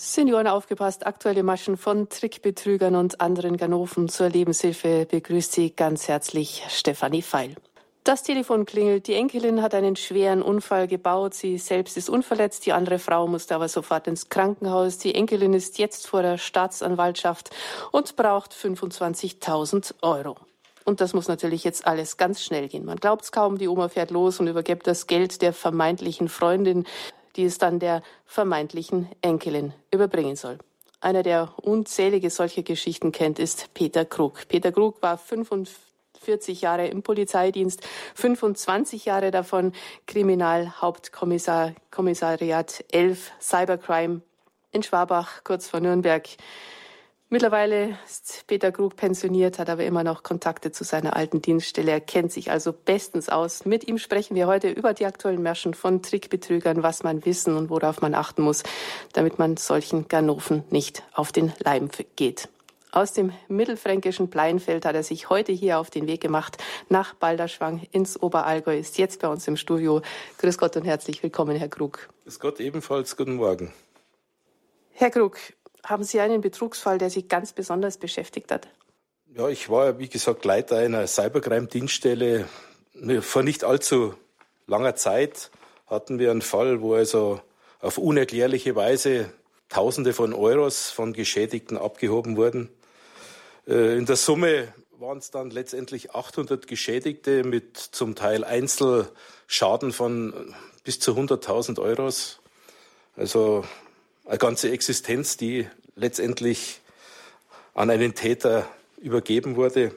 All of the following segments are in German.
Senioren aufgepasst, aktuelle Maschen von Trickbetrügern und anderen Ganoven zur Lebenshilfe begrüßt sie ganz herzlich Stefanie Feil. Das Telefon klingelt. Die Enkelin hat einen schweren Unfall gebaut. Sie selbst ist unverletzt. Die andere Frau musste aber sofort ins Krankenhaus. Die Enkelin ist jetzt vor der Staatsanwaltschaft und braucht 25.000 Euro. Und das muss natürlich jetzt alles ganz schnell gehen. Man glaubt es kaum, die Oma fährt los und übergibt das Geld der vermeintlichen Freundin die es dann der vermeintlichen Enkelin überbringen soll. Einer, der unzählige solche Geschichten kennt, ist Peter Krug. Peter Krug war 45 Jahre im Polizeidienst, 25 Jahre davon Kriminalhauptkommissariat 11 Cybercrime in Schwabach, kurz vor Nürnberg. Mittlerweile ist Peter Krug pensioniert, hat aber immer noch Kontakte zu seiner alten Dienststelle. Er kennt sich also bestens aus. Mit ihm sprechen wir heute über die aktuellen Märschen von Trickbetrügern, was man wissen und worauf man achten muss, damit man solchen Ganoven nicht auf den Leim geht. Aus dem mittelfränkischen Pleinfeld hat er sich heute hier auf den Weg gemacht nach Balderschwang ins Oberallgäu, ist jetzt bei uns im Studio. Grüß Gott und herzlich willkommen, Herr Krug. Grüß Gott ebenfalls, guten Morgen. Herr Krug, haben Sie einen Betrugsfall, der Sie ganz besonders beschäftigt hat? Ja, ich war, wie gesagt, Leiter einer Cybercrime-Dienststelle. Vor nicht allzu langer Zeit hatten wir einen Fall, wo also auf unerklärliche Weise Tausende von Euros von Geschädigten abgehoben wurden. Äh, in der Summe waren es dann letztendlich 800 Geschädigte mit zum Teil Einzelschaden von bis zu 100.000 Euros. Also eine ganze Existenz, die letztendlich an einen Täter übergeben wurde.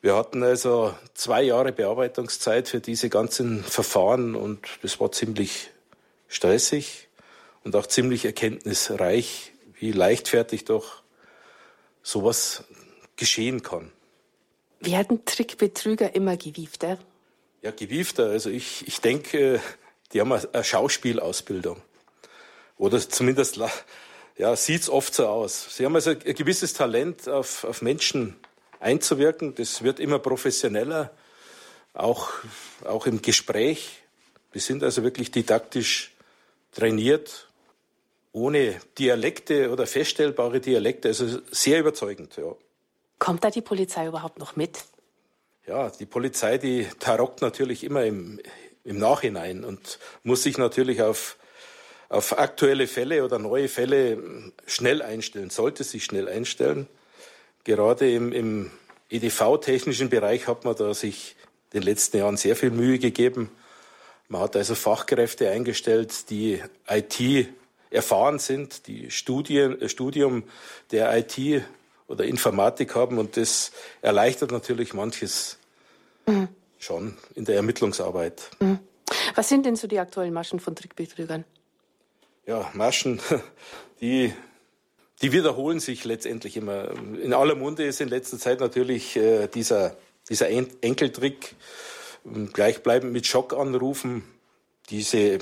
Wir hatten also zwei Jahre Bearbeitungszeit für diese ganzen Verfahren und das war ziemlich stressig und auch ziemlich erkenntnisreich, wie leichtfertig doch sowas geschehen kann. Hatten Trickbetrüger immer gewiefter? Ja, gewiefter. Also ich, ich denke, die haben eine Schauspielausbildung. Oder zumindest ja, sieht es oft so aus. Sie haben also ein gewisses Talent, auf, auf Menschen einzuwirken. Das wird immer professioneller, auch, auch im Gespräch. Wir sind also wirklich didaktisch trainiert, ohne Dialekte oder feststellbare Dialekte, also sehr überzeugend. Ja. Kommt da die Polizei überhaupt noch mit? Ja, die Polizei, die tarockt natürlich immer im, im Nachhinein und muss sich natürlich auf auf aktuelle Fälle oder neue Fälle schnell einstellen, sollte sich schnell einstellen. Gerade im, im EDV-technischen Bereich hat man da sich in den letzten Jahren sehr viel Mühe gegeben. Man hat also Fachkräfte eingestellt, die IT erfahren sind, die Studien, äh, Studium der IT oder Informatik haben und das erleichtert natürlich manches mhm. schon in der Ermittlungsarbeit. Mhm. Was sind denn so die aktuellen Maschen von Trickbetrügern? Ja, Maschen, die, die wiederholen sich letztendlich immer. In aller Munde ist in letzter Zeit natürlich äh, dieser, dieser Enkeltrick, ähm, gleichbleibend mit Schockanrufen, diese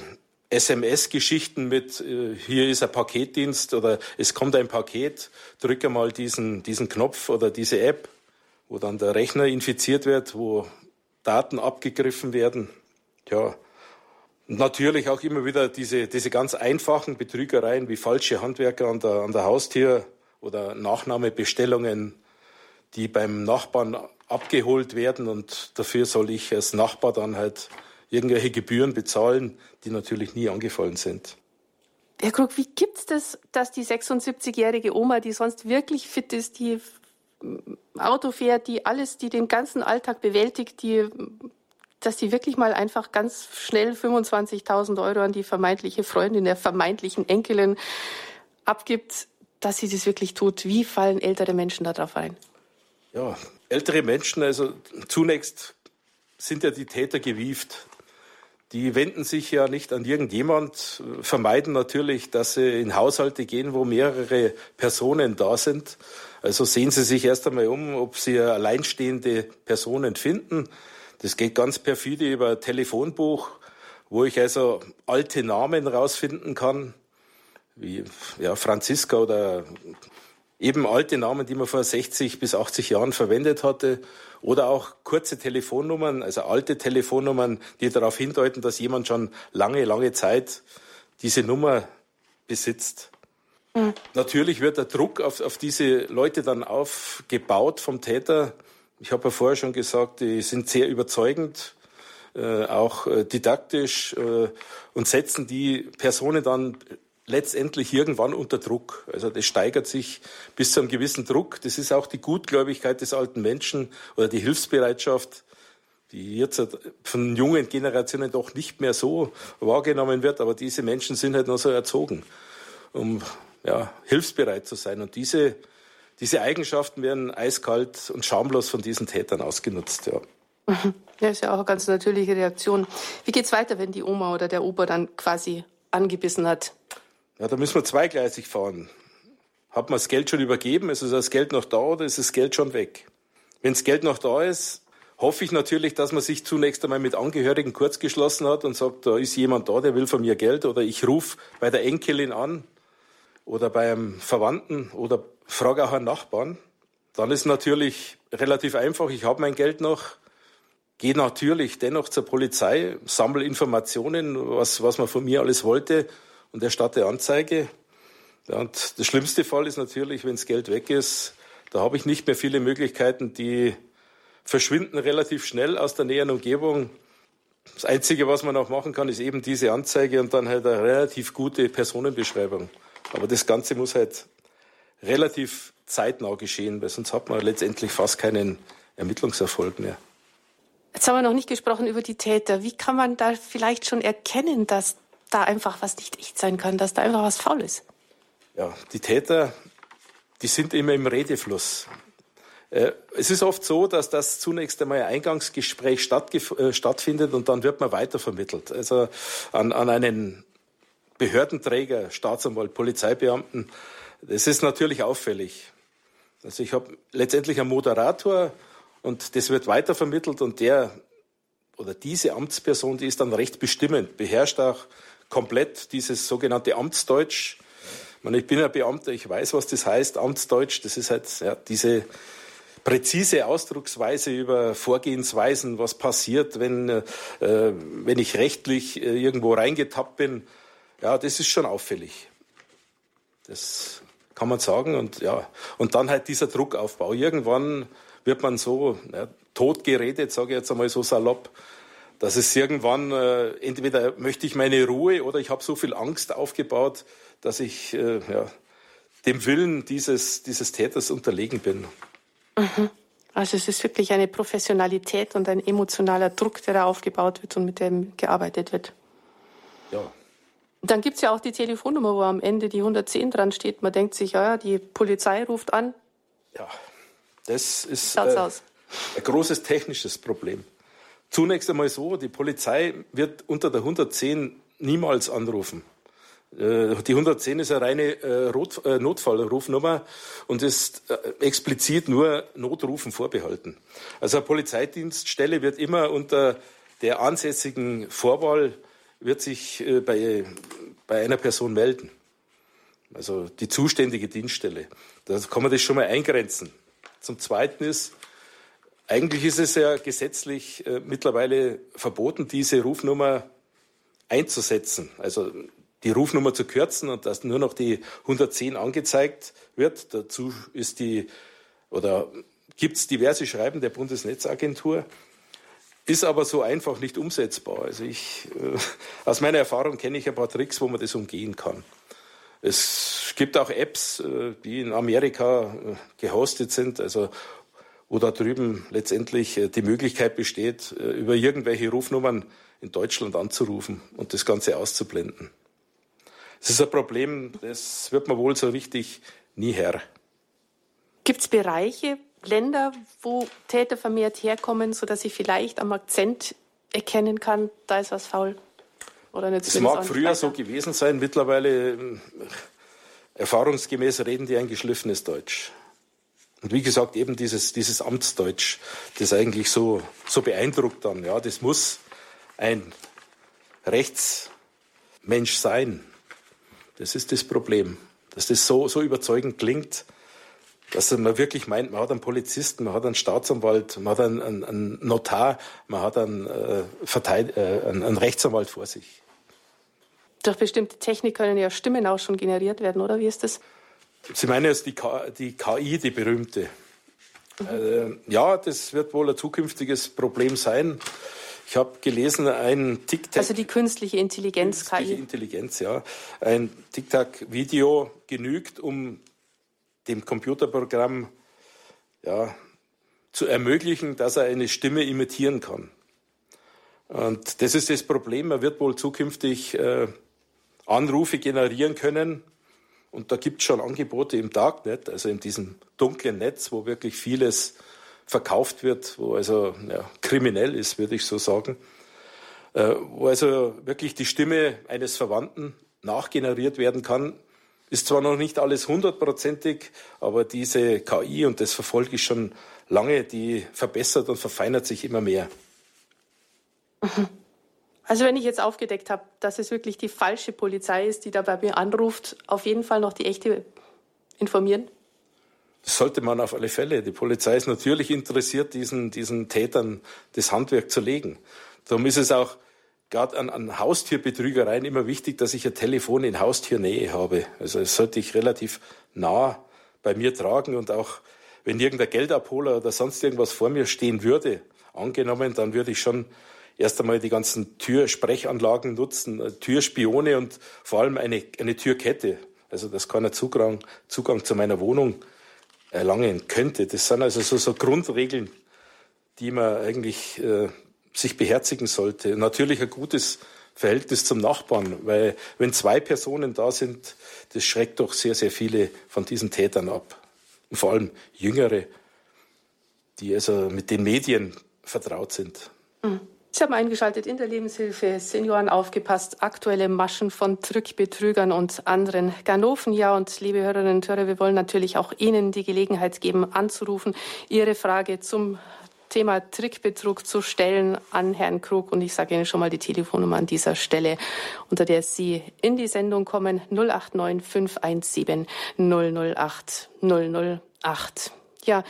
SMS-Geschichten mit, äh, hier ist ein Paketdienst oder es kommt ein Paket, drücke mal diesen, diesen Knopf oder diese App, wo dann der Rechner infiziert wird, wo Daten abgegriffen werden. Ja, natürlich auch immer wieder diese, diese ganz einfachen Betrügereien wie falsche Handwerker an der, an der Haustür oder Nachnahmebestellungen, die beim Nachbarn abgeholt werden und dafür soll ich als Nachbar dann halt irgendwelche Gebühren bezahlen, die natürlich nie angefallen sind. Herr Krug, wie gibt es das, dass die 76-jährige Oma, die sonst wirklich fit ist, die Auto fährt, die alles, die den ganzen Alltag bewältigt, die dass sie wirklich mal einfach ganz schnell 25.000 Euro an die vermeintliche Freundin der vermeintlichen Enkelin abgibt, dass sie das wirklich tut. Wie fallen ältere Menschen darauf ein? Ja, ältere Menschen, also zunächst sind ja die Täter gewieft. Die wenden sich ja nicht an irgendjemand, vermeiden natürlich, dass sie in Haushalte gehen, wo mehrere Personen da sind. Also sehen Sie sich erst einmal um, ob Sie alleinstehende Personen finden. Das geht ganz perfide über Telefonbuch, wo ich also alte Namen rausfinden kann, wie ja, Franziska oder eben alte Namen, die man vor 60 bis 80 Jahren verwendet hatte, oder auch kurze Telefonnummern, also alte Telefonnummern, die darauf hindeuten, dass jemand schon lange, lange Zeit diese Nummer besitzt. Mhm. Natürlich wird der Druck auf, auf diese Leute dann aufgebaut vom Täter. Ich habe ja vorher schon gesagt, die sind sehr überzeugend, äh, auch äh, didaktisch äh, und setzen die Personen dann letztendlich irgendwann unter Druck. Also das steigert sich bis zu einem gewissen Druck. Das ist auch die Gutgläubigkeit des alten Menschen oder die Hilfsbereitschaft, die jetzt von jungen Generationen doch nicht mehr so wahrgenommen wird. Aber diese Menschen sind halt noch so erzogen, um ja, hilfsbereit zu sein. Und diese, diese Eigenschaften werden eiskalt und schamlos von diesen Tätern ausgenutzt. Ja. Ja, ist ja auch eine ganz natürliche Reaktion. Wie geht's weiter, wenn die Oma oder der Opa dann quasi angebissen hat? Ja, da müssen wir zweigleisig fahren. Hat man das Geld schon übergeben? Ist das Geld noch da oder ist das Geld schon weg? Wenn das Geld noch da ist, hoffe ich natürlich, dass man sich zunächst einmal mit Angehörigen kurzgeschlossen hat und sagt, da ist jemand da, der will von mir Geld oder ich rufe bei der Enkelin an oder bei einem Verwandten oder frage auch einen Nachbarn. Dann ist natürlich relativ einfach, ich habe mein Geld noch, gehe natürlich dennoch zur Polizei, sammle Informationen, was, was man von mir alles wollte und erstatte Anzeige. Und der schlimmste Fall ist natürlich, wenn das Geld weg ist, da habe ich nicht mehr viele Möglichkeiten, die verschwinden relativ schnell aus der näheren Umgebung. Das Einzige, was man auch machen kann, ist eben diese Anzeige und dann halt eine relativ gute Personenbeschreibung. Aber das Ganze muss halt relativ zeitnah geschehen, weil sonst hat man letztendlich fast keinen Ermittlungserfolg mehr. Jetzt haben wir noch nicht gesprochen über die Täter. Wie kann man da vielleicht schon erkennen, dass da einfach was nicht echt sein kann, dass da einfach was faul ist? Ja, die Täter, die sind immer im Redefluss. Äh, es ist oft so, dass das zunächst einmal ein Eingangsgespräch äh, stattfindet und dann wird man weitervermittelt. Also an, an einen Behördenträger, Staatsanwalt, Polizeibeamten. Das ist natürlich auffällig. Also ich habe letztendlich einen Moderator und das wird weitervermittelt und der oder diese Amtsperson, die ist dann recht bestimmend, beherrscht auch komplett dieses sogenannte Amtsdeutsch. Ich, meine, ich bin ja Beamter, ich weiß, was das heißt, Amtsdeutsch. Das ist halt ja, diese präzise Ausdrucksweise über Vorgehensweisen, was passiert, wenn, äh, wenn ich rechtlich äh, irgendwo reingetappt bin. Ja, das ist schon auffällig. Das kann man sagen. Und, ja, und dann halt dieser Druckaufbau. Irgendwann wird man so ja, totgeredet, sage ich jetzt einmal so salopp, dass es irgendwann, äh, entweder möchte ich meine Ruhe oder ich habe so viel Angst aufgebaut, dass ich äh, ja, dem Willen dieses, dieses Täters unterlegen bin. Mhm. Also es ist wirklich eine Professionalität und ein emotionaler Druck, der da aufgebaut wird und mit dem gearbeitet wird. Ja. Dann gibt es ja auch die Telefonnummer, wo am Ende die 110 dran steht. Man denkt sich, ja, die Polizei ruft an. Ja, das ist äh, ein großes technisches Problem. Zunächst einmal so, die Polizei wird unter der 110 niemals anrufen. Äh, die 110 ist eine reine äh, äh, Notfallrufnummer und ist explizit nur Notrufen vorbehalten. Also eine Polizeidienststelle wird immer unter der ansässigen Vorwahl wird sich bei, bei einer Person melden. Also die zuständige Dienststelle. Da kann man das schon mal eingrenzen. Zum Zweiten ist, eigentlich ist es ja gesetzlich mittlerweile verboten, diese Rufnummer einzusetzen. Also die Rufnummer zu kürzen und dass nur noch die 110 angezeigt wird. Dazu ist die oder gibt es diverse Schreiben der Bundesnetzagentur. Ist aber so einfach nicht umsetzbar. Also ich, äh, aus meiner Erfahrung kenne ich ein paar Tricks, wo man das umgehen kann. Es gibt auch Apps, äh, die in Amerika äh, gehostet sind, also wo da drüben letztendlich äh, die Möglichkeit besteht, äh, über irgendwelche Rufnummern in Deutschland anzurufen und das Ganze auszublenden. Das ist ein Problem, das wird man wohl so richtig nie her. Gibt es Bereiche, Länder, wo Täter vermehrt herkommen, sodass ich vielleicht am Akzent erkennen kann, da ist was faul? Oder nicht es mag früher weiter? so gewesen sein, mittlerweile äh, erfahrungsgemäß reden die ein geschliffenes Deutsch. Und wie gesagt, eben dieses, dieses Amtsdeutsch, das eigentlich so, so beeindruckt dann. Ja, das muss ein Rechtsmensch sein. Das ist das Problem, dass das so, so überzeugend klingt, dass man wirklich meint, man hat einen Polizisten, man hat einen Staatsanwalt, man hat einen, einen, einen Notar, man hat einen, äh, Verteid äh, einen, einen Rechtsanwalt vor sich. Durch bestimmte Technik können ja Stimmen auch schon generiert werden, oder wie ist das? Sie meinen jetzt die, die KI, die berühmte. Mhm. Äh, ja, das wird wohl ein zukünftiges Problem sein. Ich habe gelesen, ein TikTok. Also die künstliche Intelligenz, künstliche KI. Intelligenz, ja. Ein TikTok-Video genügt, um dem Computerprogramm ja, zu ermöglichen, dass er eine Stimme imitieren kann. Und das ist das Problem. Er wird wohl zukünftig äh, Anrufe generieren können. Und da gibt es schon Angebote im Darknet, also in diesem dunklen Netz, wo wirklich vieles verkauft wird, wo also ja, kriminell ist, würde ich so sagen. Äh, wo also wirklich die Stimme eines Verwandten nachgeneriert werden kann. Ist zwar noch nicht alles hundertprozentig, aber diese KI, und das verfolge ich schon lange, die verbessert und verfeinert sich immer mehr. Also wenn ich jetzt aufgedeckt habe, dass es wirklich die falsche Polizei ist, die da bei mir anruft, auf jeden Fall noch die echte informieren? Das sollte man auf alle Fälle. Die Polizei ist natürlich interessiert, diesen, diesen Tätern das Handwerk zu legen. Darum ist es auch gerade an, an Haustierbetrügereien immer wichtig, dass ich ein Telefon in Haustiernähe habe. Also das sollte ich relativ nah bei mir tragen und auch wenn irgendein Geldabholer oder sonst irgendwas vor mir stehen würde, angenommen, dann würde ich schon erst einmal die ganzen Türsprechanlagen nutzen, äh, Türspione und vor allem eine, eine Türkette. Also dass keiner Zugang, Zugang zu meiner Wohnung erlangen könnte. Das sind also so, so Grundregeln, die man eigentlich äh, sich beherzigen sollte. Natürlich ein gutes Verhältnis zum Nachbarn, weil wenn zwei Personen da sind, das schreckt doch sehr, sehr viele von diesen Tätern ab. Und vor allem Jüngere, die also mit den Medien vertraut sind. Mhm. Sie haben eingeschaltet in der Lebenshilfe Senioren aufgepasst. Aktuelle Maschen von Trückbetrügern und anderen Ganoven. Ja, und liebe Hörerinnen und Hörer, wir wollen natürlich auch Ihnen die Gelegenheit geben, anzurufen, Ihre Frage zum Thema Trickbetrug zu stellen an Herrn Krug. Und ich sage Ihnen schon mal die Telefonnummer an dieser Stelle, unter der Sie in die Sendung kommen. 089 517 008 008. Ja,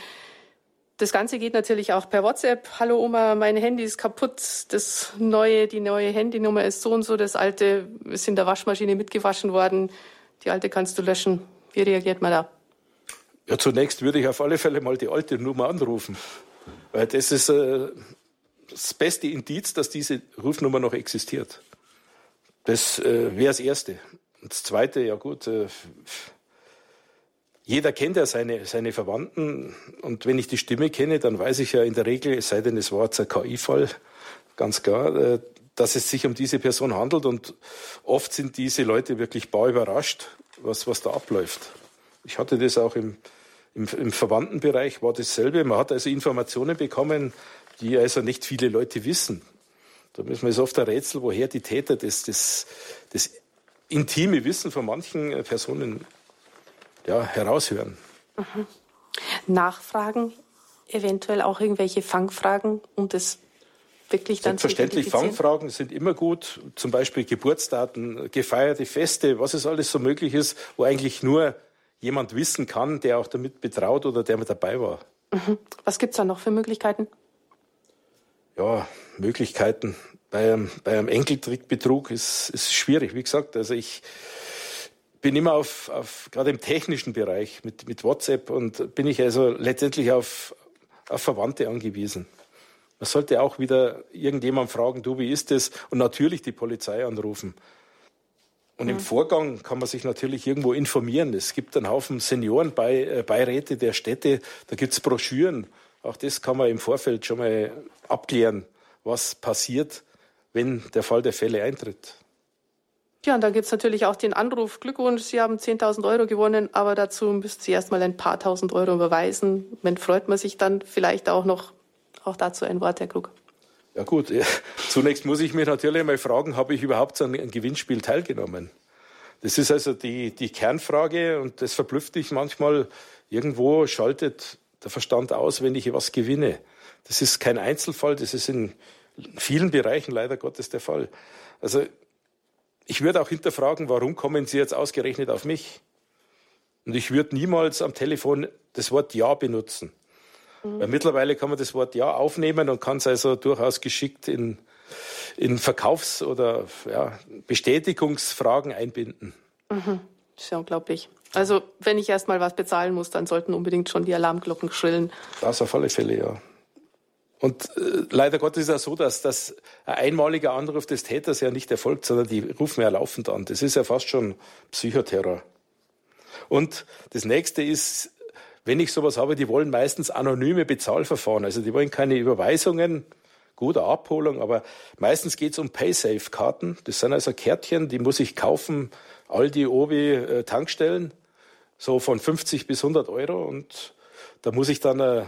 das Ganze geht natürlich auch per WhatsApp. Hallo Oma, mein Handy ist kaputt. Das neue, die neue Handynummer ist so und so. Das alte ist in der Waschmaschine mitgewaschen worden. Die alte kannst du löschen. Wie reagiert man da? Ja, zunächst würde ich auf alle Fälle mal die alte Nummer anrufen. Weil das ist äh, das beste Indiz, dass diese Rufnummer noch existiert. Das äh, wäre das Erste. Und das Zweite, ja gut, äh, jeder kennt ja seine, seine Verwandten und wenn ich die Stimme kenne, dann weiß ich ja in der Regel, es sei denn, es war jetzt ein KI-Fall, ganz klar, äh, dass es sich um diese Person handelt und oft sind diese Leute wirklich bar überrascht, was, was da abläuft. Ich hatte das auch im, im, im Verwandtenbereich, war dasselbe. Man hat also Informationen bekommen, die also nicht viele Leute wissen. Da müssen wir es oft ein Rätsel, woher die Täter das, das, das intime Wissen von manchen Personen ja, heraushören. Mhm. Nachfragen, eventuell auch irgendwelche Fangfragen, um das wirklich dann Selbstverständlich, Fangfragen sind immer gut, zum Beispiel Geburtsdaten, gefeierte Feste, was es alles so möglich ist, wo eigentlich nur jemand wissen kann, der auch damit betraut oder der mit dabei war. Mhm. Was gibt es da noch für Möglichkeiten? Ja, Möglichkeiten. Bei einem, bei einem Enkeltrickbetrug ist es schwierig. Wie gesagt, also ich bin immer auf, auf gerade im technischen Bereich mit, mit WhatsApp und bin ich also letztendlich auf, auf Verwandte angewiesen. Man sollte auch wieder irgendjemand fragen, du, wie ist das? Und natürlich die Polizei anrufen. Und im Vorgang kann man sich natürlich irgendwo informieren. Es gibt einen Haufen Seniorenbeiräte der Städte, da gibt es Broschüren. Auch das kann man im Vorfeld schon mal abklären, was passiert, wenn der Fall der Fälle eintritt. Ja, und dann gibt es natürlich auch den Anruf, Glückwunsch, Sie haben 10.000 Euro gewonnen, aber dazu müssten Sie erst mal ein paar tausend Euro überweisen. Wenn freut man sich dann vielleicht auch noch, auch dazu ein Wort, Herr Klug. Ja gut, zunächst muss ich mich natürlich mal fragen, habe ich überhaupt an einem Gewinnspiel teilgenommen? Das ist also die, die Kernfrage und das verblüfft dich manchmal. Irgendwo schaltet der Verstand aus, wenn ich was gewinne. Das ist kein Einzelfall, das ist in vielen Bereichen leider Gottes der Fall. Also ich würde auch hinterfragen, warum kommen Sie jetzt ausgerechnet auf mich? Und ich würde niemals am Telefon das Wort Ja benutzen. Mhm. Weil mittlerweile kann man das Wort Ja aufnehmen und kann es also durchaus geschickt in, in Verkaufs- oder ja, Bestätigungsfragen einbinden. Mhm. Das ist ja unglaublich. Also wenn ich erst mal was bezahlen muss, dann sollten unbedingt schon die Alarmglocken schrillen. Das auf alle Fälle, ja. Und äh, leider Gottes ist es ja so, dass das ein einmaliger Anruf des Täters ja nicht erfolgt, sondern die rufen ja laufend an. Das ist ja fast schon Psychoterror. Und das nächste ist, wenn ich sowas habe, die wollen meistens anonyme Bezahlverfahren. Also die wollen keine Überweisungen, gute Abholung, aber meistens geht es um Paysafe-Karten. Das sind also Kärtchen, die muss ich kaufen, Aldi, Obi, äh, Tankstellen, so von 50 bis 100 Euro. Und da muss ich dann äh,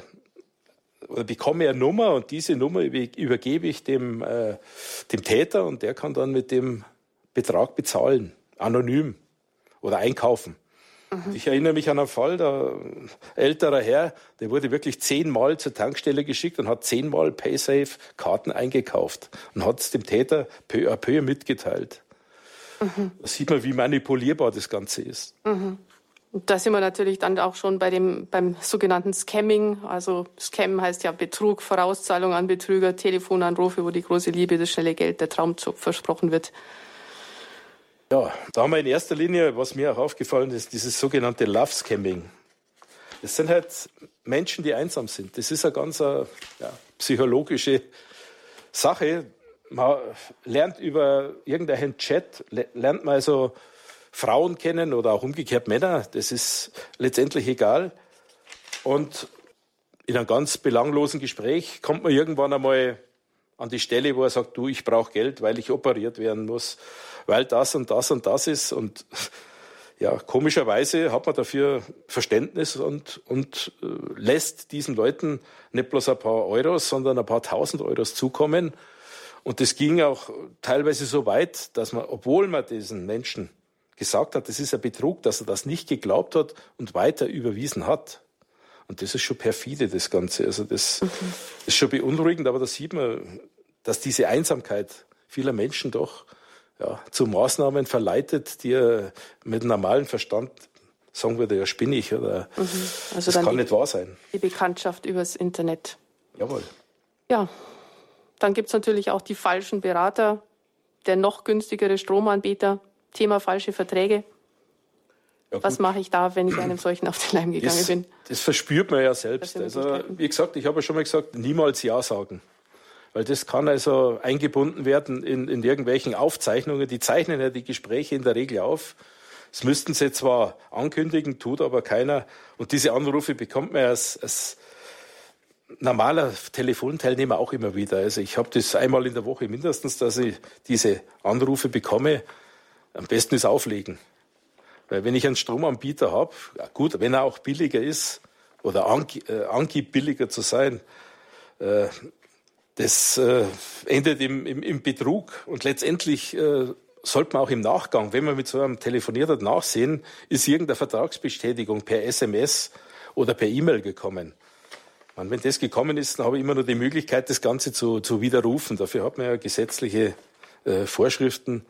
oder bekomme eine Nummer und diese Nummer übergebe ich dem, äh, dem Täter und der kann dann mit dem Betrag bezahlen, anonym oder einkaufen. Ich erinnere mich an einen Fall, der älterer Herr, der wurde wirklich zehnmal zur Tankstelle geschickt und hat zehnmal Paysafe-Karten eingekauft und hat es dem Täter peu à peu mitgeteilt. Mhm. Da sieht man, wie manipulierbar das Ganze ist. Mhm. Da sind wir natürlich dann auch schon bei dem, beim sogenannten Scamming. Also Scam heißt ja Betrug, Vorauszahlung an Betrüger, Telefonanrufe, wo die große Liebe, das schnelle Geld, der Traumjob versprochen wird. Ja, da haben wir in erster Linie, was mir auch aufgefallen ist, dieses sogenannte Love Scamming. Das sind halt Menschen, die einsam sind. Das ist eine ganz äh, ja, psychologische Sache. Man lernt über irgendeinen Chat, lernt man also Frauen kennen oder auch umgekehrt Männer, das ist letztendlich egal. Und in einem ganz belanglosen Gespräch kommt man irgendwann einmal an die Stelle, wo er sagt, du, ich brauche Geld, weil ich operiert werden muss, weil das und das und das ist. Und ja, komischerweise hat man dafür Verständnis und, und äh, lässt diesen Leuten nicht bloß ein paar Euros, sondern ein paar tausend Euros zukommen. Und das ging auch teilweise so weit, dass man, obwohl man diesen Menschen gesagt hat, das ist ein Betrug, dass er das nicht geglaubt hat und weiter überwiesen hat. Und das ist schon perfide, das Ganze. Also das mhm. ist schon beunruhigend, aber da sieht man, dass diese Einsamkeit vieler Menschen doch ja, zu Maßnahmen verleitet, die er mit normalem Verstand sagen würde, ja spinnig oder mhm. also das kann nicht wahr sein. Die Bekanntschaft übers Internet. Jawohl. Ja, dann gibt es natürlich auch die falschen Berater, der noch günstigere Stromanbieter, Thema falsche Verträge. Ja, Was mache ich da, wenn ich einem solchen auf den Leim gegangen das, bin? Das verspürt man ja selbst. Also, wie gesagt, ich habe ja schon mal gesagt, niemals Ja sagen. Weil das kann also eingebunden werden in, in irgendwelchen Aufzeichnungen. Die zeichnen ja die Gespräche in der Regel auf. Das müssten sie zwar ankündigen, tut aber keiner. Und diese Anrufe bekommt man als, als normaler Telefonteilnehmer auch immer wieder. Also ich habe das einmal in der Woche mindestens, dass ich diese Anrufe bekomme. Am besten ist auflegen. Weil wenn ich einen Stromanbieter habe, gut, wenn er auch billiger ist oder angibt, äh, billiger zu sein, äh, das äh, endet im, im, im, Betrug. Und letztendlich sollte man auch im Nachgang, wenn man mit so einem telefoniert hat, nachsehen, ist irgendeine Vertragsbestätigung per SMS oder per E-Mail gekommen. Und wenn das gekommen ist, dann habe ich immer nur die Möglichkeit, das Ganze zu, zu widerrufen. Dafür hat man ja gesetzliche Vorschriften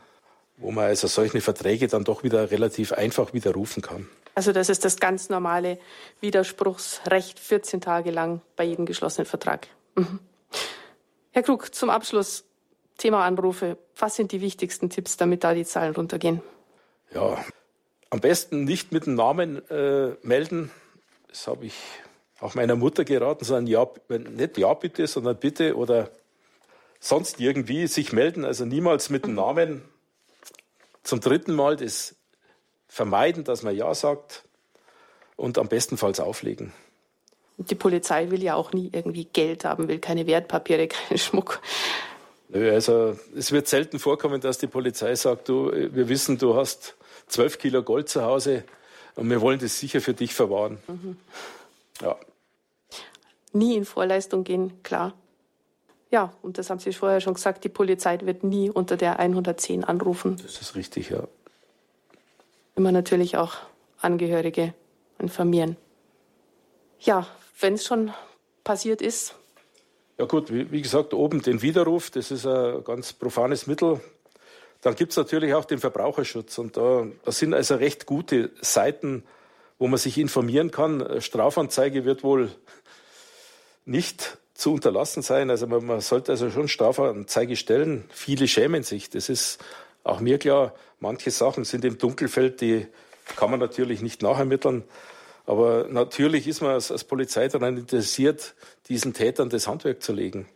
wo man also solche Verträge dann doch wieder relativ einfach widerrufen kann. Also das ist das ganz normale Widerspruchsrecht 14 Tage lang bei jedem geschlossenen Vertrag. Mhm. Herr Krug, zum Abschluss Thema Anrufe. Was sind die wichtigsten Tipps, damit da die Zahlen runtergehen? Ja, am besten nicht mit dem Namen äh, melden. Das habe ich auch meiner Mutter geraten, sondern ja, nicht ja bitte, sondern bitte oder sonst irgendwie sich melden. Also niemals mit dem mhm. Namen zum dritten Mal das vermeiden, dass man Ja sagt und am bestenfalls auflegen. Die Polizei will ja auch nie irgendwie Geld haben, will keine Wertpapiere, keinen Schmuck. Nö, also es wird selten vorkommen, dass die Polizei sagt, du, wir wissen, du hast zwölf Kilo Gold zu Hause und wir wollen das sicher für dich verwahren. Mhm. Ja. Nie in Vorleistung gehen, klar. Ja, und das haben Sie vorher schon gesagt, die Polizei wird nie unter der 110 anrufen. Das ist richtig, ja. Immer natürlich auch Angehörige informieren. Ja, wenn es schon passiert ist. Ja gut, wie, wie, gesagt, oben den Widerruf, das ist ein ganz profanes Mittel. Dann gibt es natürlich auch den Verbraucherschutz. Und da, da sind also recht gute Seiten, wo man sich informieren kann. Strafanzeige wird wohl nicht zu unterlassen sein. Also man, man sollte also schon Strafanzeige stellen. Viele schämen sich. Das ist auch mir klar. Manche Sachen sind im Dunkelfeld, die kann man natürlich nicht nachermitteln. Aber natürlich ist man als, als Polizei daran interessiert, diesen Tätern das Handwerk zu legen.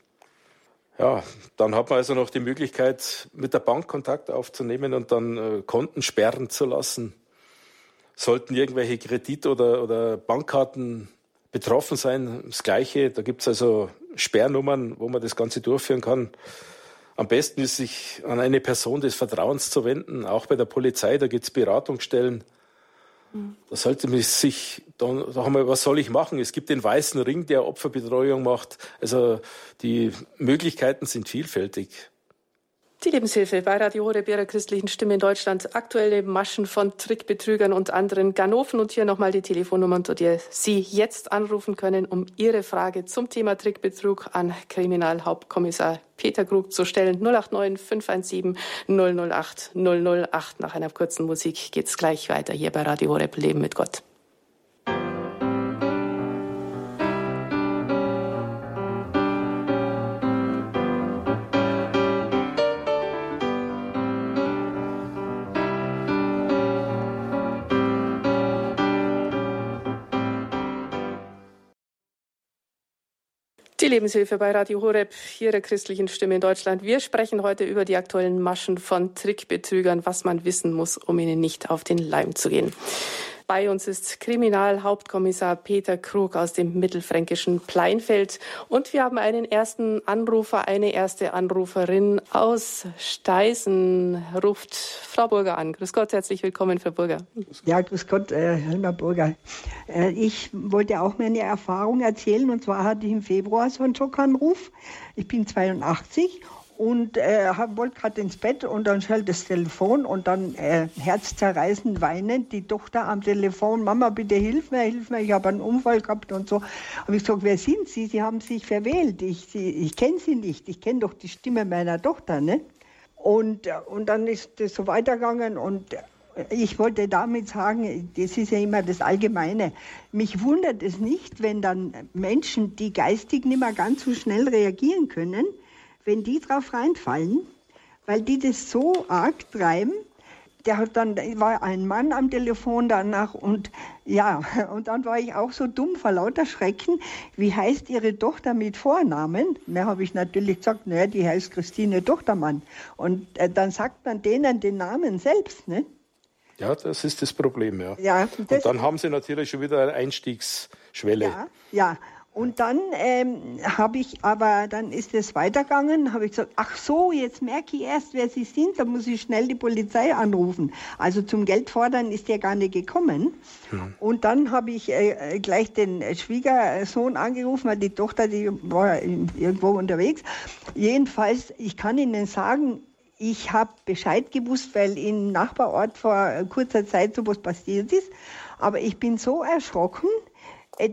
Ja, dann hat man also noch die Möglichkeit, mit der Bank Kontakt aufzunehmen und dann äh, Konten sperren zu lassen. Sollten irgendwelche Kredit- oder, oder Bankkarten betroffen sein, das Gleiche. Da gibt es also Sperrnummern, wo man das Ganze durchführen kann. Am besten ist, sich an eine Person des Vertrauens zu wenden, auch bei der Polizei, da gibt es Beratungsstellen. Da sollte man sich, dann, da haben wir, was soll ich machen? Es gibt den weißen Ring, der Opferbetreuung macht. Also die Möglichkeiten sind vielfältig. Die Lebenshilfe bei Radio Horeb ihrer christlichen Stimme in Deutschland. Aktuelle Maschen von Trickbetrügern und anderen Ganoven. Und hier nochmal die Telefonnummer, unter der Sie jetzt anrufen können, um Ihre Frage zum Thema Trickbetrug an Kriminalhauptkommissar Peter Krug zu stellen. 089 517 008 008. Nach einer kurzen Musik geht's gleich weiter hier bei Radio Horeb Leben mit Gott. Lebenshilfe bei Radio Horeb, Ihrer christlichen Stimme in Deutschland. Wir sprechen heute über die aktuellen Maschen von Trickbetrügern, was man wissen muss, um ihnen nicht auf den Leim zu gehen. Bei uns ist Kriminalhauptkommissar Peter Krug aus dem mittelfränkischen Pleinfeld. Und wir haben einen ersten Anrufer, eine erste Anruferin aus Steisen. Ruft Frau Burger an. Grüß Gott, herzlich willkommen, Frau Burger. Ja, grüß Gott, äh, Helmer Burger. Äh, ich wollte auch meine Erfahrung erzählen. Und zwar hatte ich im Februar so einen Schockanruf. Ich bin 82 und äh, wollte gerade ins Bett und dann schallt das Telefon und dann äh, herzzerreißend weinend die Tochter am Telefon, Mama, bitte hilf mir, hilf mir, ich habe einen Unfall gehabt und so. Habe ich gesagt, wer sind Sie? Sie haben sich verwählt, ich, ich kenne Sie nicht, ich kenne doch die Stimme meiner Tochter. Ne? Und, äh, und dann ist das so weitergegangen und äh, ich wollte damit sagen, das ist ja immer das Allgemeine. Mich wundert es nicht, wenn dann Menschen, die geistig nicht mehr ganz so schnell reagieren können, wenn die drauf reinfallen, weil die das so arg treiben, der hat dann war ein Mann am Telefon danach und ja, und dann war ich auch so dumm vor lauter Schrecken. Wie heißt Ihre Tochter mit Vornamen? Da habe ich natürlich gesagt, naja, die heißt Christine Tochtermann. Und äh, dann sagt man denen den Namen selbst, ne? Ja, das ist das Problem, ja. ja und dann haben sie natürlich schon wieder eine Einstiegsschwelle. Ja, ja. Und dann ähm, habe ich, aber dann ist es weitergegangen, habe ich gesagt, ach so, jetzt merke ich erst, wer Sie sind, da muss ich schnell die Polizei anrufen. Also zum Geldfordern ist der gar nicht gekommen. Hm. Und dann habe ich äh, gleich den Schwiegersohn angerufen, weil die Tochter, die war irgendwo unterwegs. Jedenfalls, ich kann Ihnen sagen, ich habe Bescheid gewusst, weil im Nachbarort vor kurzer Zeit sowas passiert ist. Aber ich bin so erschrocken, äh,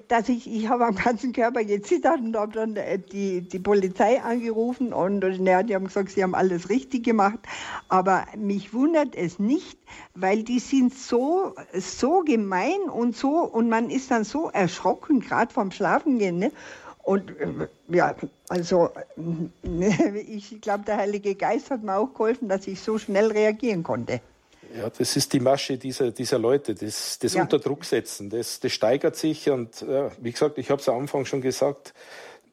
dass ich, ich habe am ganzen Körper gezittert und habe dann äh, die, die Polizei angerufen und, und die haben gesagt, sie haben alles richtig gemacht. Aber mich wundert es nicht, weil die sind so, so gemein und so, und man ist dann so erschrocken, gerade vom Schlafengehen. Ne? Und äh, ja, also ich glaube, der Heilige Geist hat mir auch geholfen, dass ich so schnell reagieren konnte. Ja, das ist die Masche dieser, dieser Leute, das, das ja. Unter Druck setzen, das, das steigert sich und ja, wie gesagt, ich habe es am Anfang schon gesagt,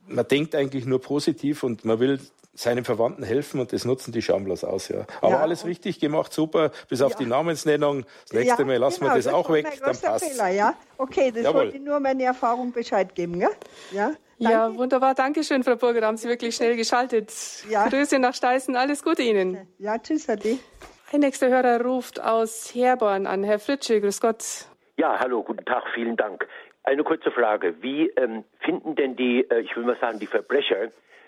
man denkt eigentlich nur positiv und man will seinen Verwandten helfen und das nutzen die Schamlos aus. Ja. Aber ja, alles richtig gemacht, super, bis auf die Namensnennung. Das nächste Mal lassen genau, wir das, das auch weg, dann passt Fehler, ja? Okay, das Jawohl. wollte ich nur meine Erfahrung Bescheid geben. Ja, ja, ja wunderbar. Dankeschön, Frau Burger. Haben Sie wirklich schnell geschaltet. Ja. Grüße nach Steißen. Alles Gute Ihnen. Ja, tschüss, Adi. Ein nächster Hörer ruft aus Herborn an. Herr Fritsche, grüß Gott. Ja, hallo, guten Tag, vielen Dank. Eine kurze Frage. Wie ähm, finden denn die, äh, ich will mal sagen, die Verbrecher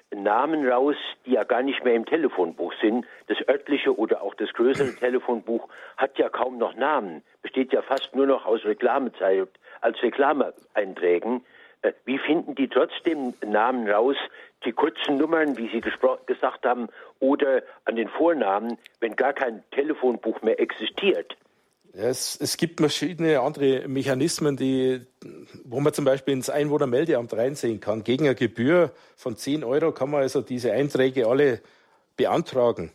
Namen raus, die ja gar nicht mehr im Telefonbuch sind? Das örtliche oder auch das größere Telefonbuch hat ja kaum noch Namen, besteht ja fast nur noch aus Reklamezeit, als Reklameeinträgen. Äh, wie finden die trotzdem Namen raus, die kurzen Nummern, wie Sie gesagt haben, oder an den Vornamen, wenn gar kein Telefonbuch mehr existiert? Es, es, gibt verschiedene andere Mechanismen, die wo man zum Beispiel ins Einwohnermeldeamt reinsehen kann. Gegen eine Gebühr von 10 Euro kann man also diese Einträge alle beantragen.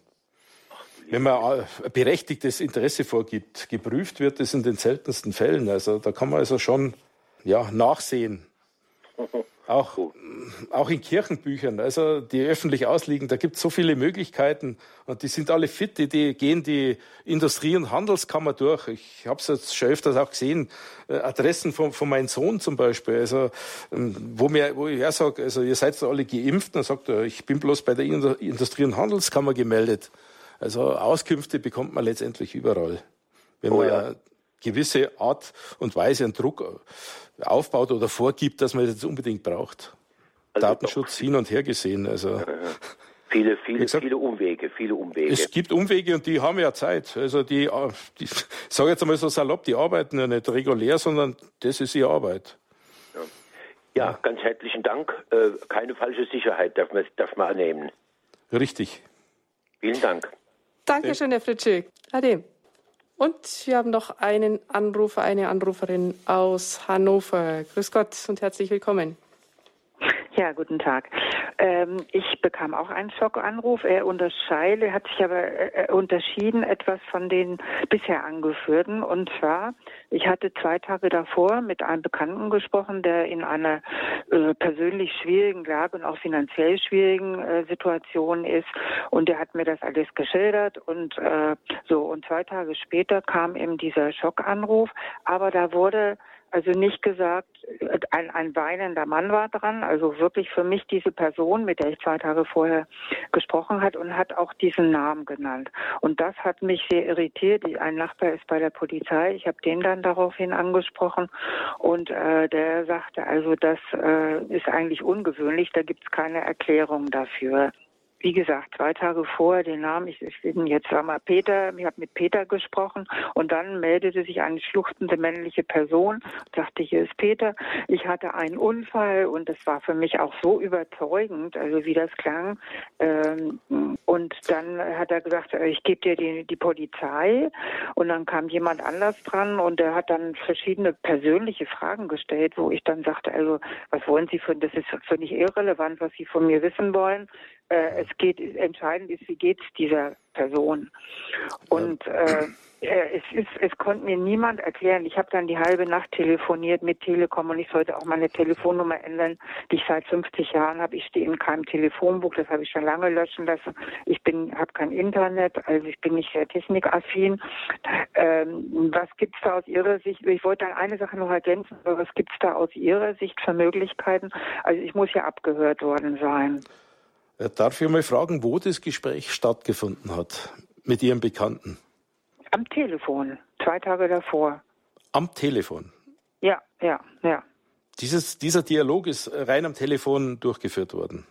Wenn man ein berechtigtes Interesse vorgibt, geprüft wird es in den seltensten Fällen. Also da kann man also schon ja, nachsehen. Auch, auch in Kirchenbüchern, also die öffentlich ausliegen, da gibt es so viele Möglichkeiten und die sind alle fit, die, die gehen die Industrie- und Handelskammer durch. Ich habe es jetzt schon öfters auch gesehen, äh, Adressen von, von meinem Sohn zum Beispiel, also ähm, wo, mir, wo ich sage, also ihr seid alle geimpft, dann sagt er, ich bin bloß bei der Industrie- und Handelskammer gemeldet. Also Auskünfte bekommt man letztendlich überall. Wenn oh, man ja. Gewisse Art und Weise einen Druck aufbaut oder vorgibt, dass man das unbedingt braucht. Also Datenschutz hin und her gesehen. Also viele, viele, gesagt, viele Umwege, viele Umwege. Es gibt Umwege und die haben ja Zeit. Also die, die ich sage jetzt einmal so salopp, die arbeiten ja nicht regulär, sondern das ist ihre Arbeit. Ja, ja ganz herzlichen Dank. Äh, keine falsche Sicherheit darf man, darf man annehmen. Richtig. Vielen Dank. Dankeschön, Herr Fritsche. Ade. Und wir haben noch einen Anrufer, eine Anruferin aus Hannover. Grüß Gott und herzlich willkommen. Ja, guten Tag. Ähm, ich bekam auch einen Schockanruf. Er unterscheide, hat sich aber äh, unterschieden etwas von den bisher angeführten. Und zwar, ich hatte zwei Tage davor mit einem Bekannten gesprochen, der in einer äh, persönlich schwierigen Lage und auch finanziell schwierigen äh, Situation ist. Und der hat mir das alles geschildert. Und äh, so, und zwei Tage später kam eben dieser Schockanruf. Aber da wurde also nicht gesagt, ein, ein weinender Mann war dran, also wirklich für mich diese Person, mit der ich zwei Tage vorher gesprochen hat und hat auch diesen Namen genannt. Und das hat mich sehr irritiert. Ein Nachbar ist bei der Polizei. Ich habe den dann daraufhin angesprochen und äh, der sagte, also das äh, ist eigentlich ungewöhnlich, da gibt es keine Erklärung dafür wie gesagt, zwei Tage vorher den Namen, ich, ich bin jetzt war mal Peter, ich habe mit Peter gesprochen und dann meldete sich eine schluchzende männliche Person, dachte, hier ist Peter. Ich hatte einen Unfall und das war für mich auch so überzeugend, also wie das klang. Ähm, und dann hat er gesagt, ich gebe dir die, die Polizei und dann kam jemand anders dran und der hat dann verschiedene persönliche Fragen gestellt, wo ich dann sagte, also was wollen Sie von, das ist für mich irrelevant, was Sie von mir wissen wollen äh, es geht, entscheidend ist, wie geht's dieser Person. Und äh, äh, es, ist, es konnte mir niemand erklären. Ich habe dann die halbe Nacht telefoniert mit Telekom und ich sollte auch meine Telefonnummer ändern, die ich seit 50 Jahren habe. Ich stehe in keinem Telefonbuch, das habe ich schon lange löschen lassen. Ich bin, habe kein Internet, also ich bin nicht sehr technikaffin. Ähm, was gibt's da aus Ihrer Sicht? Ich wollte dann eine Sache noch ergänzen, aber was gibt's da aus Ihrer Sicht für Möglichkeiten? Also ich muss ja abgehört worden sein. Äh, darf ich mal fragen, wo das Gespräch stattgefunden hat mit Ihrem Bekannten? Am Telefon, zwei Tage davor. Am Telefon? Ja, ja, ja. Dieses, dieser Dialog ist rein am Telefon durchgeführt worden?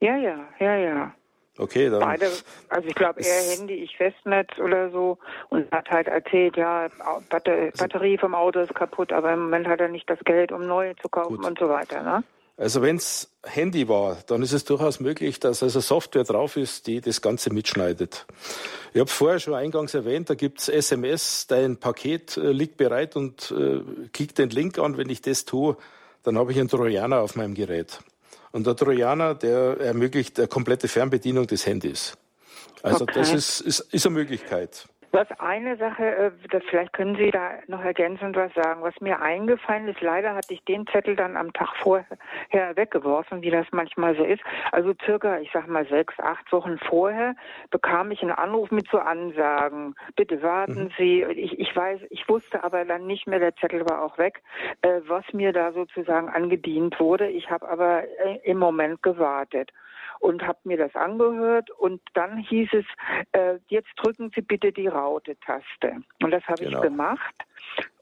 Ja, ja, ja, ja. Okay, dann. Beide, also ich glaube, er Handy, ich Festnetz oder so und hat halt erzählt, ja, Batterie vom Auto ist kaputt, aber im Moment hat er nicht das Geld, um neue zu kaufen Gut. und so weiter, ne? Also wenn es Handy war, dann ist es durchaus möglich, dass also Software drauf ist, die das Ganze mitschneidet. Ich habe vorher schon eingangs erwähnt, da gibt's SMS, dein Paket äh, liegt bereit und äh, klick den Link an. Wenn ich das tue, dann habe ich einen Trojaner auf meinem Gerät. Und der Trojaner, der ermöglicht eine komplette Fernbedienung des Handys. Also okay. das ist, ist, ist eine Möglichkeit. Was eine Sache, äh, das vielleicht können Sie da noch ergänzend was sagen. Was mir eingefallen ist, leider hatte ich den Zettel dann am Tag vorher weggeworfen, wie das manchmal so ist. Also circa, ich sag mal sechs, acht Wochen vorher bekam ich einen Anruf mit so Ansagen. Bitte warten mhm. Sie. Ich, ich weiß, ich wusste aber dann nicht mehr, der Zettel war auch weg, äh, was mir da sozusagen angedient wurde. Ich habe aber äh, im Moment gewartet und habe mir das angehört und dann hieß es, äh, jetzt drücken Sie bitte die Raute-Taste. Und das habe genau. ich gemacht.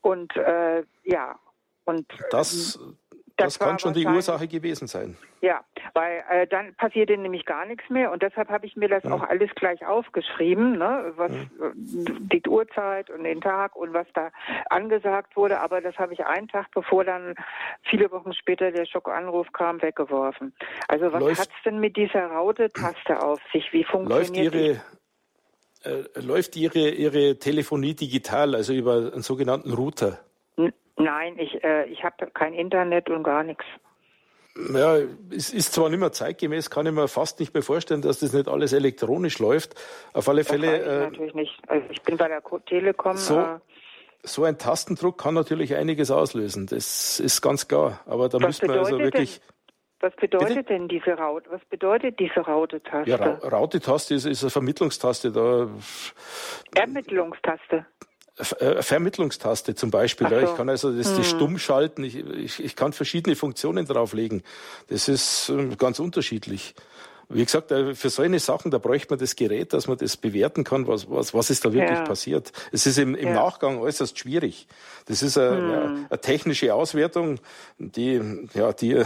Und äh, ja, und das ähm, das, das kann schon die Ursache gewesen sein. Ja, weil äh, dann passierte nämlich gar nichts mehr und deshalb habe ich mir das ja. auch alles gleich aufgeschrieben, ne, was ja. Äh, die Uhrzeit und den Tag und was da angesagt wurde, aber das habe ich einen Tag bevor dann viele Wochen später der Schockanruf kam weggeworfen. Also was hat es denn mit dieser Raute-Taste auf sich? Wie funktioniert läuft Ihre, äh, läuft Ihre, Ihre Telefonie digital, also über einen sogenannten Router? Nein, ich, äh, ich habe kein Internet und gar nichts. Ja, es ist zwar nicht mehr zeitgemäß, kann ich mir fast nicht mehr vorstellen, dass das nicht alles elektronisch läuft. Auf alle Fälle. Das äh, natürlich nicht. Also ich bin bei der Telekom. So, äh, so ein Tastendruck kann natürlich einiges auslösen. Das ist ganz klar. Aber da müsste man also wirklich. Denn, was bedeutet Bitte? denn diese Raute? Was bedeutet diese Raute-Taste? Ja, Ra Raute-Taste ist, ist eine Vermittlungstaste. Da, Ermittlungstaste. Äh, Vermittlungstaste zum Beispiel. So. Ich kann also das, hm. das stumm schalten. Ich, ich, ich kann verschiedene Funktionen drauflegen. Das ist ähm, ganz unterschiedlich. Wie gesagt, äh, für solche Sachen, da bräuchte man das Gerät, dass man das bewerten kann, was, was, was ist da wirklich ja. passiert. Es ist im, im ja. Nachgang äußerst schwierig. Das ist eine, hm. ja, eine technische Auswertung, die, ja, die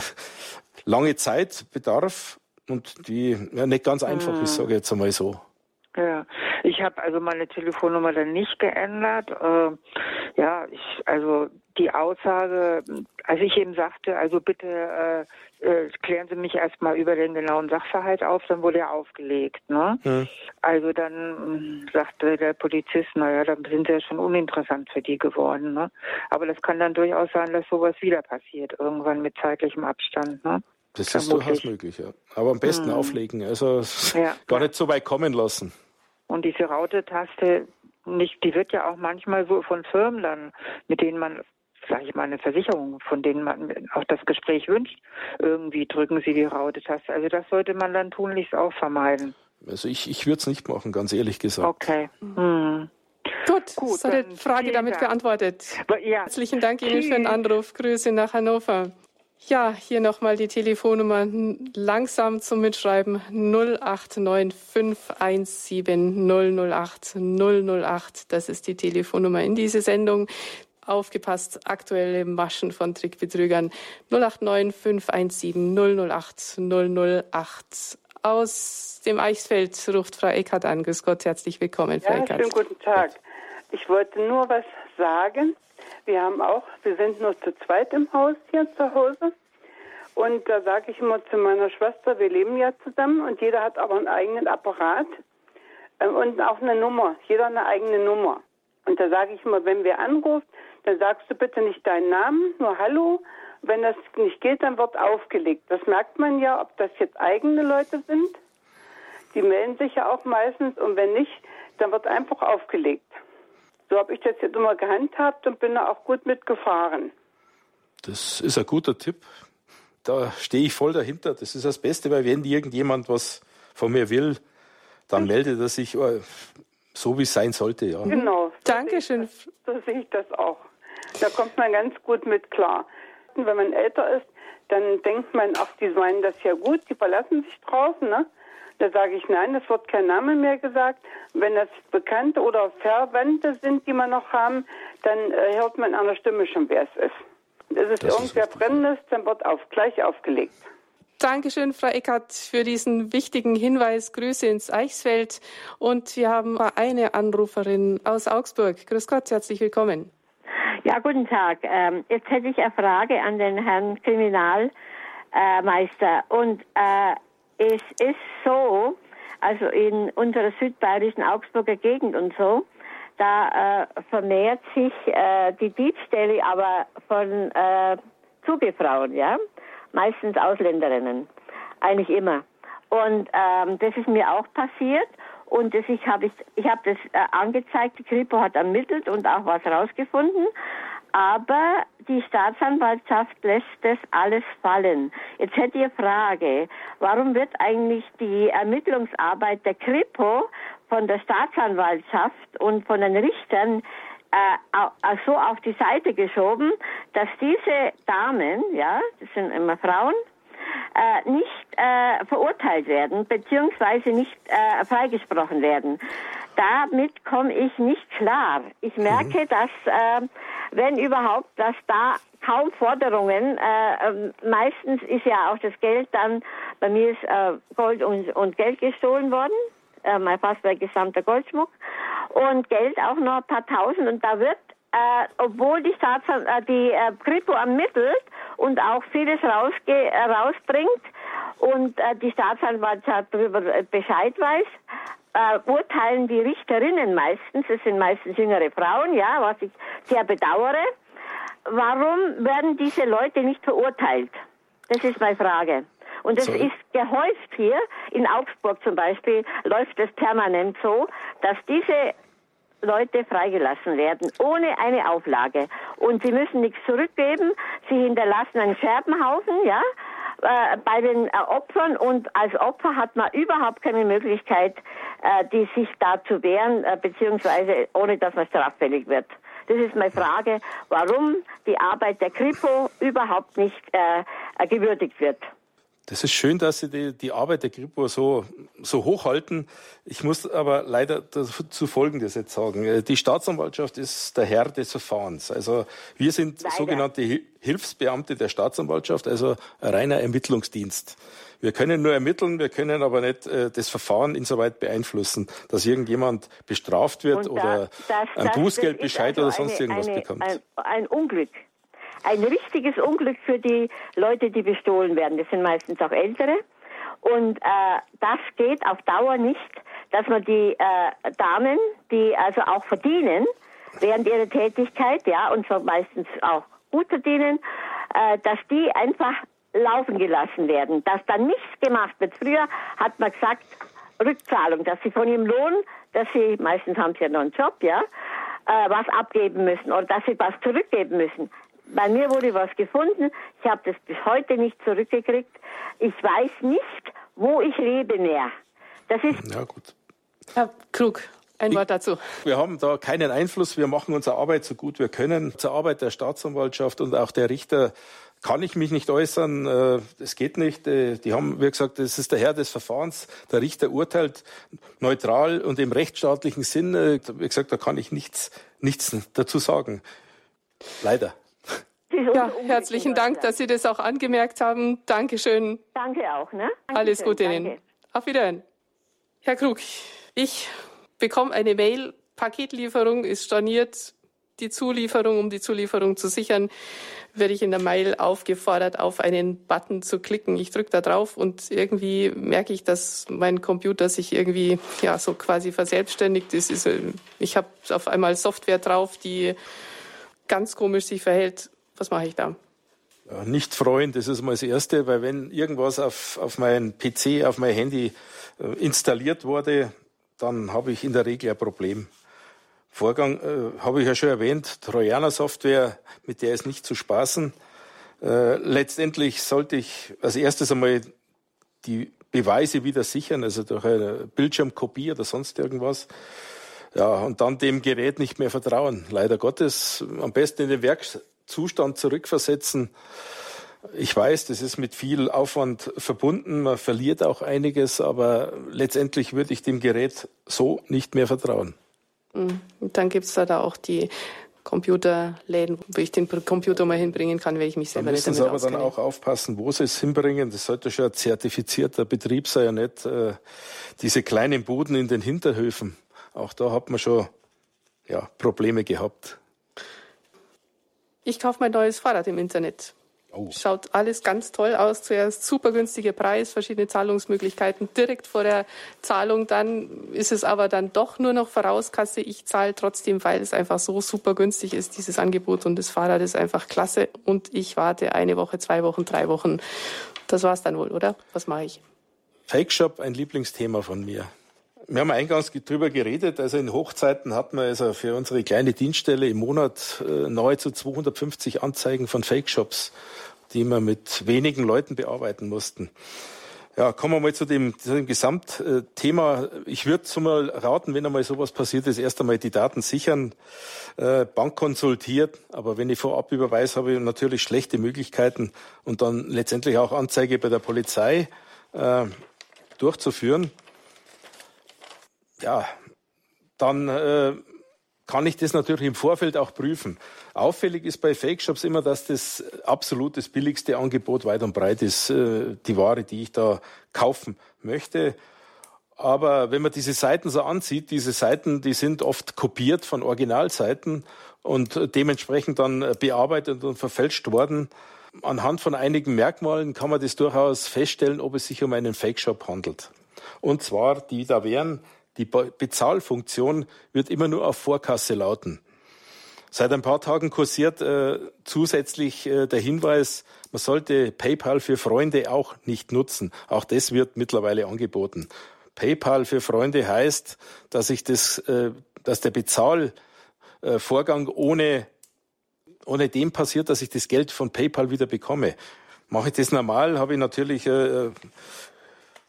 lange Zeit bedarf und die ja, nicht ganz einfach hm. ist, sage ich jetzt einmal so. Ja, ich habe also meine Telefonnummer dann nicht geändert. Äh, ja, ich, also die Aussage, als ich eben sagte, also bitte äh, äh, klären Sie mich erstmal über den genauen Sachverhalt auf, dann wurde er aufgelegt. Ne? Hm. Also dann sagte der Polizist, naja, dann sind Sie ja schon uninteressant für die geworden. Ne? Aber das kann dann durchaus sein, dass sowas wieder passiert, irgendwann mit zeitlichem Abstand. Ne? Das ist durchaus möglich, ja. Aber am besten hm. auflegen, also ja, gar nicht so weit kommen lassen. Und diese Raute-Taste, nicht, die wird ja auch manchmal so von Firmen dann, mit denen man, sage ich mal, eine Versicherung, von denen man auch das Gespräch wünscht, irgendwie drücken sie die Raute-Taste. Also das sollte man dann tunlichst auch vermeiden. Also ich, ich würde es nicht machen, ganz ehrlich gesagt. Okay. Hm. Gut, Gut so die Frage damit Dank. beantwortet. Ja. Herzlichen Dank Ihnen für den Anruf. Grüße nach Hannover. Ja, hier nochmal die Telefonnummer langsam zum Mitschreiben 089517 008 008. Das ist die Telefonnummer in diese Sendung. Aufgepasst, aktuelle Maschen von Trickbetrügern 089 517 008 008. Aus dem Eichsfeld ruft Frau Eckert an. Grüß Gott, herzlich willkommen, Frau ja, Eckert. Schönen guten Tag. Ich wollte nur was sagen wir haben auch, wir sind nur zu zweit im Haus hier zu Hause. Und da sage ich immer zu meiner Schwester, wir leben ja zusammen und jeder hat aber einen eigenen Apparat äh, und auch eine Nummer. Jeder eine eigene Nummer. Und da sage ich immer, wenn wir anrufen, dann sagst du bitte nicht deinen Namen, nur Hallo. Wenn das nicht geht, dann wird aufgelegt. Das merkt man ja, ob das jetzt eigene Leute sind. Die melden sich ja auch meistens und wenn nicht, dann wird einfach aufgelegt. So habe ich das jetzt immer gehandhabt und bin da auch gut mitgefahren. Das ist ein guter Tipp. Da stehe ich voll dahinter. Das ist das Beste, weil wenn irgendjemand was von mir will, dann hm. meldet er sich äh, so, wie es sein sollte. Ja. Genau. So Dankeschön. Sehe so sehe ich das auch. Da kommt man ganz gut mit klar. Wenn man älter ist, dann denkt man, ach, die meinen das ja gut, die verlassen sich drauf, ne? Da sage ich, nein, es wird kein Name mehr gesagt. Wenn das Bekannte oder Verwandte sind, die wir noch haben, dann äh, hört man an der Stimme schon, wer es ist. Es ist das irgendwer ist Brennendes, dann wird auf, gleich aufgelegt. Dankeschön, Frau Eckert, für diesen wichtigen Hinweis. Grüße ins Eichsfeld. Und wir haben eine Anruferin aus Augsburg. Grüß Gott, herzlich willkommen. Ja, guten Tag. Ähm, jetzt hätte ich eine Frage an den Herrn Kriminalmeister. Und äh, es ist so, also in unserer südbayerischen Augsburger Gegend und so, da äh, vermehrt sich äh, die Diebstähle aber von äh, Zugefrauen, ja, meistens Ausländerinnen, eigentlich immer. Und ähm, das ist mir auch passiert und das ich habe ich ich habe das äh, angezeigt, die Kripo hat ermittelt und auch was rausgefunden, aber die Staatsanwaltschaft lässt das alles fallen. Jetzt hätte eine Frage. Warum wird eigentlich die Ermittlungsarbeit der Kripo von der Staatsanwaltschaft und von den Richtern äh, so auf die Seite geschoben, dass diese Damen, ja, das sind immer Frauen, äh, nicht äh, verurteilt werden, beziehungsweise nicht äh, freigesprochen werden. Damit komme ich nicht klar. Ich merke, mhm. dass, äh, wenn überhaupt, dass da kaum Forderungen, äh, ähm, meistens ist ja auch das Geld dann, bei mir ist äh, Gold und, und Geld gestohlen worden, äh, mein fast der gesamte Goldschmuck und Geld auch noch ein paar Tausend und da wird äh, obwohl die Staatsan äh, die äh, Kripo ermittelt und auch vieles rausge rausbringt. Und äh, die Staatsanwaltschaft darüber äh, Bescheid weiß, äh, urteilen die Richterinnen meistens, es sind meistens jüngere Frauen, ja, was ich sehr bedauere, warum werden diese Leute nicht verurteilt? Das ist meine Frage. Und es ist gehäuft hier, in Augsburg zum Beispiel, läuft es permanent so, dass diese Leute freigelassen werden, ohne eine Auflage. Und sie müssen nichts zurückgeben. Sie hinterlassen einen Scherbenhaufen, ja, äh, bei den äh, Opfern und als Opfer hat man überhaupt keine Möglichkeit, äh, die sich da zu wehren, äh, beziehungsweise ohne dass man straffällig wird. Das ist meine Frage, warum die Arbeit der Kripo überhaupt nicht äh, gewürdigt wird. Das ist schön, dass Sie die, die Arbeit der Kripo so, so hochhalten. Ich muss aber leider dazu Folgendes jetzt sagen. Äh, die Staatsanwaltschaft ist der Herr des Verfahrens. Also wir sind leider. sogenannte Hilfsbeamte der Staatsanwaltschaft, also ein reiner Ermittlungsdienst. Wir können nur ermitteln, wir können aber nicht äh, das Verfahren insoweit beeinflussen, dass irgendjemand bestraft wird da, oder das, ein Bußgeldbescheid also oder sonst eine, irgendwas eine, bekommt. Ein, ein Unglück ein richtiges Unglück für die Leute, die bestohlen werden. Das sind meistens auch Ältere. Und äh, das geht auf Dauer nicht, dass man die äh, Damen, die also auch verdienen während ihrer Tätigkeit, ja, und zwar meistens auch gut verdienen, äh, dass die einfach laufen gelassen werden, dass dann nichts gemacht wird. Früher hat man gesagt, Rückzahlung, dass sie von ihrem Lohn, dass sie, meistens haben sie ja noch einen Job, ja, äh, was abgeben müssen oder dass sie was zurückgeben müssen. Bei mir wurde was gefunden. Ich habe das bis heute nicht zurückgekriegt. Ich weiß nicht, wo ich lebe mehr. Das ist. Ja, gut. Herr Krug, ein Wort dazu. Wir haben da keinen Einfluss. Wir machen unsere Arbeit so gut wir können. Zur Arbeit der Staatsanwaltschaft und auch der Richter kann ich mich nicht äußern. Äh, es geht nicht. Äh, die haben, wie gesagt, das ist der Herr des Verfahrens. Der Richter urteilt neutral und im rechtsstaatlichen Sinn. Äh, wie gesagt, da kann ich nichts, nichts dazu sagen. Leider. Ja, herzlichen Dank, dass Sie das auch angemerkt haben. Dankeschön. Danke auch. Ne? Dankeschön, Alles Gute danke. Ihnen. Auf Wiedersehen. Herr Krug, ich bekomme eine Mail. Paketlieferung ist storniert. Die Zulieferung, um die Zulieferung zu sichern, werde ich in der Mail aufgefordert, auf einen Button zu klicken. Ich drücke da drauf und irgendwie merke ich, dass mein Computer sich irgendwie ja so quasi verselbstständigt ist. Äh, ich habe auf einmal Software drauf, die ganz komisch sich verhält was mache ich da? Nicht freuen, das ist mal das Erste, weil wenn irgendwas auf, auf mein PC, auf mein Handy äh, installiert wurde, dann habe ich in der Regel ein Problem. Vorgang äh, habe ich ja schon erwähnt, Trojaner-Software, mit der ist nicht zu spaßen. Äh, letztendlich sollte ich als erstes einmal die Beweise wieder sichern, also durch eine Bildschirmkopie oder sonst irgendwas. Ja, und dann dem Gerät nicht mehr vertrauen. Leider Gottes, am besten in den Werks Zustand zurückversetzen. Ich weiß, das ist mit viel Aufwand verbunden, man verliert auch einiges, aber letztendlich würde ich dem Gerät so nicht mehr vertrauen. Mhm. Und dann gibt es da, auch die Computerläden, wo ich den Computer mal hinbringen kann, wenn ich mich selber da nicht damit aber auskenne. dann auch aufpassen, wo sie es hinbringen. Das sollte schon ein zertifizierter Betrieb sein, ja nicht äh, diese kleinen Buden in den Hinterhöfen. Auch da hat man schon ja, Probleme gehabt. Ich kaufe mein neues Fahrrad im Internet. Oh. Schaut alles ganz toll aus. Zuerst super günstiger Preis, verschiedene Zahlungsmöglichkeiten direkt vor der Zahlung. Dann ist es aber dann doch nur noch Vorauskasse. Ich zahle trotzdem, weil es einfach so super günstig ist, dieses Angebot. Und das Fahrrad ist einfach klasse. Und ich warte eine Woche, zwei Wochen, drei Wochen. Das war's dann wohl, oder? Was mache ich? Fake Shop, ein Lieblingsthema von mir. Wir haben eingangs drüber geredet. Also in Hochzeiten hatten wir also für unsere kleine Dienststelle im Monat äh, nahezu 250 Anzeigen von Fake-Shops, die wir mit wenigen Leuten bearbeiten mussten. Ja, kommen wir mal zu dem, zu dem Gesamtthema. Ich würde so mal raten, wenn einmal sowas passiert ist, erst einmal die Daten sichern, äh, Bank konsultiert. Aber wenn ich vorab überweise, habe ich natürlich schlechte Möglichkeiten und dann letztendlich auch Anzeige bei der Polizei äh, durchzuführen ja, dann äh, kann ich das natürlich im Vorfeld auch prüfen. Auffällig ist bei Fake Shops immer, dass das absolut das billigste Angebot weit und breit ist, äh, die Ware, die ich da kaufen möchte. Aber wenn man diese Seiten so ansieht, diese Seiten, die sind oft kopiert von Originalseiten und dementsprechend dann bearbeitet und verfälscht worden. Anhand von einigen Merkmalen kann man das durchaus feststellen, ob es sich um einen Fake Shop handelt. Und zwar, die da wären die Bezahlfunktion wird immer nur auf Vorkasse lauten. Seit ein paar Tagen kursiert äh, zusätzlich äh, der Hinweis, man sollte PayPal für Freunde auch nicht nutzen. Auch das wird mittlerweile angeboten. PayPal für Freunde heißt, dass ich das, äh, dass der Bezahlvorgang ohne ohne dem passiert, dass ich das Geld von PayPal wieder bekomme. Mache ich das normal, habe ich natürlich äh, äh,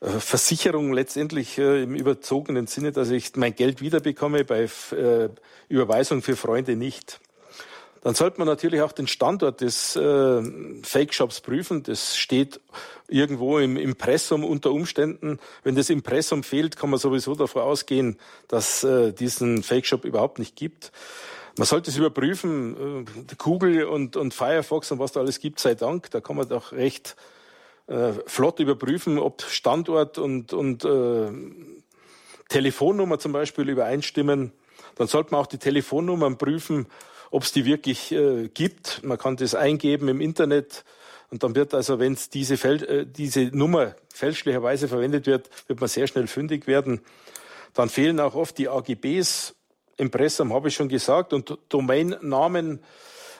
Versicherung letztendlich äh, im überzogenen Sinne, dass ich mein Geld wiederbekomme, bei äh, Überweisung für Freunde nicht. Dann sollte man natürlich auch den Standort des äh, Fake-Shops prüfen. Das steht irgendwo im Impressum unter Umständen. Wenn das Impressum fehlt, kann man sowieso davon ausgehen, dass äh, diesen Fake-Shop überhaupt nicht gibt. Man sollte es überprüfen, äh, Google und, und Firefox und was da alles gibt, sei Dank. Da kann man doch recht äh, flott überprüfen, ob Standort und, und äh, Telefonnummer zum Beispiel übereinstimmen. Dann sollte man auch die Telefonnummern prüfen, ob es die wirklich äh, gibt. Man kann das eingeben im Internet und dann wird also, wenn diese, äh, diese Nummer fälschlicherweise verwendet wird, wird man sehr schnell fündig werden. Dann fehlen auch oft die AGBs. Impressum habe ich schon gesagt und Domainnamen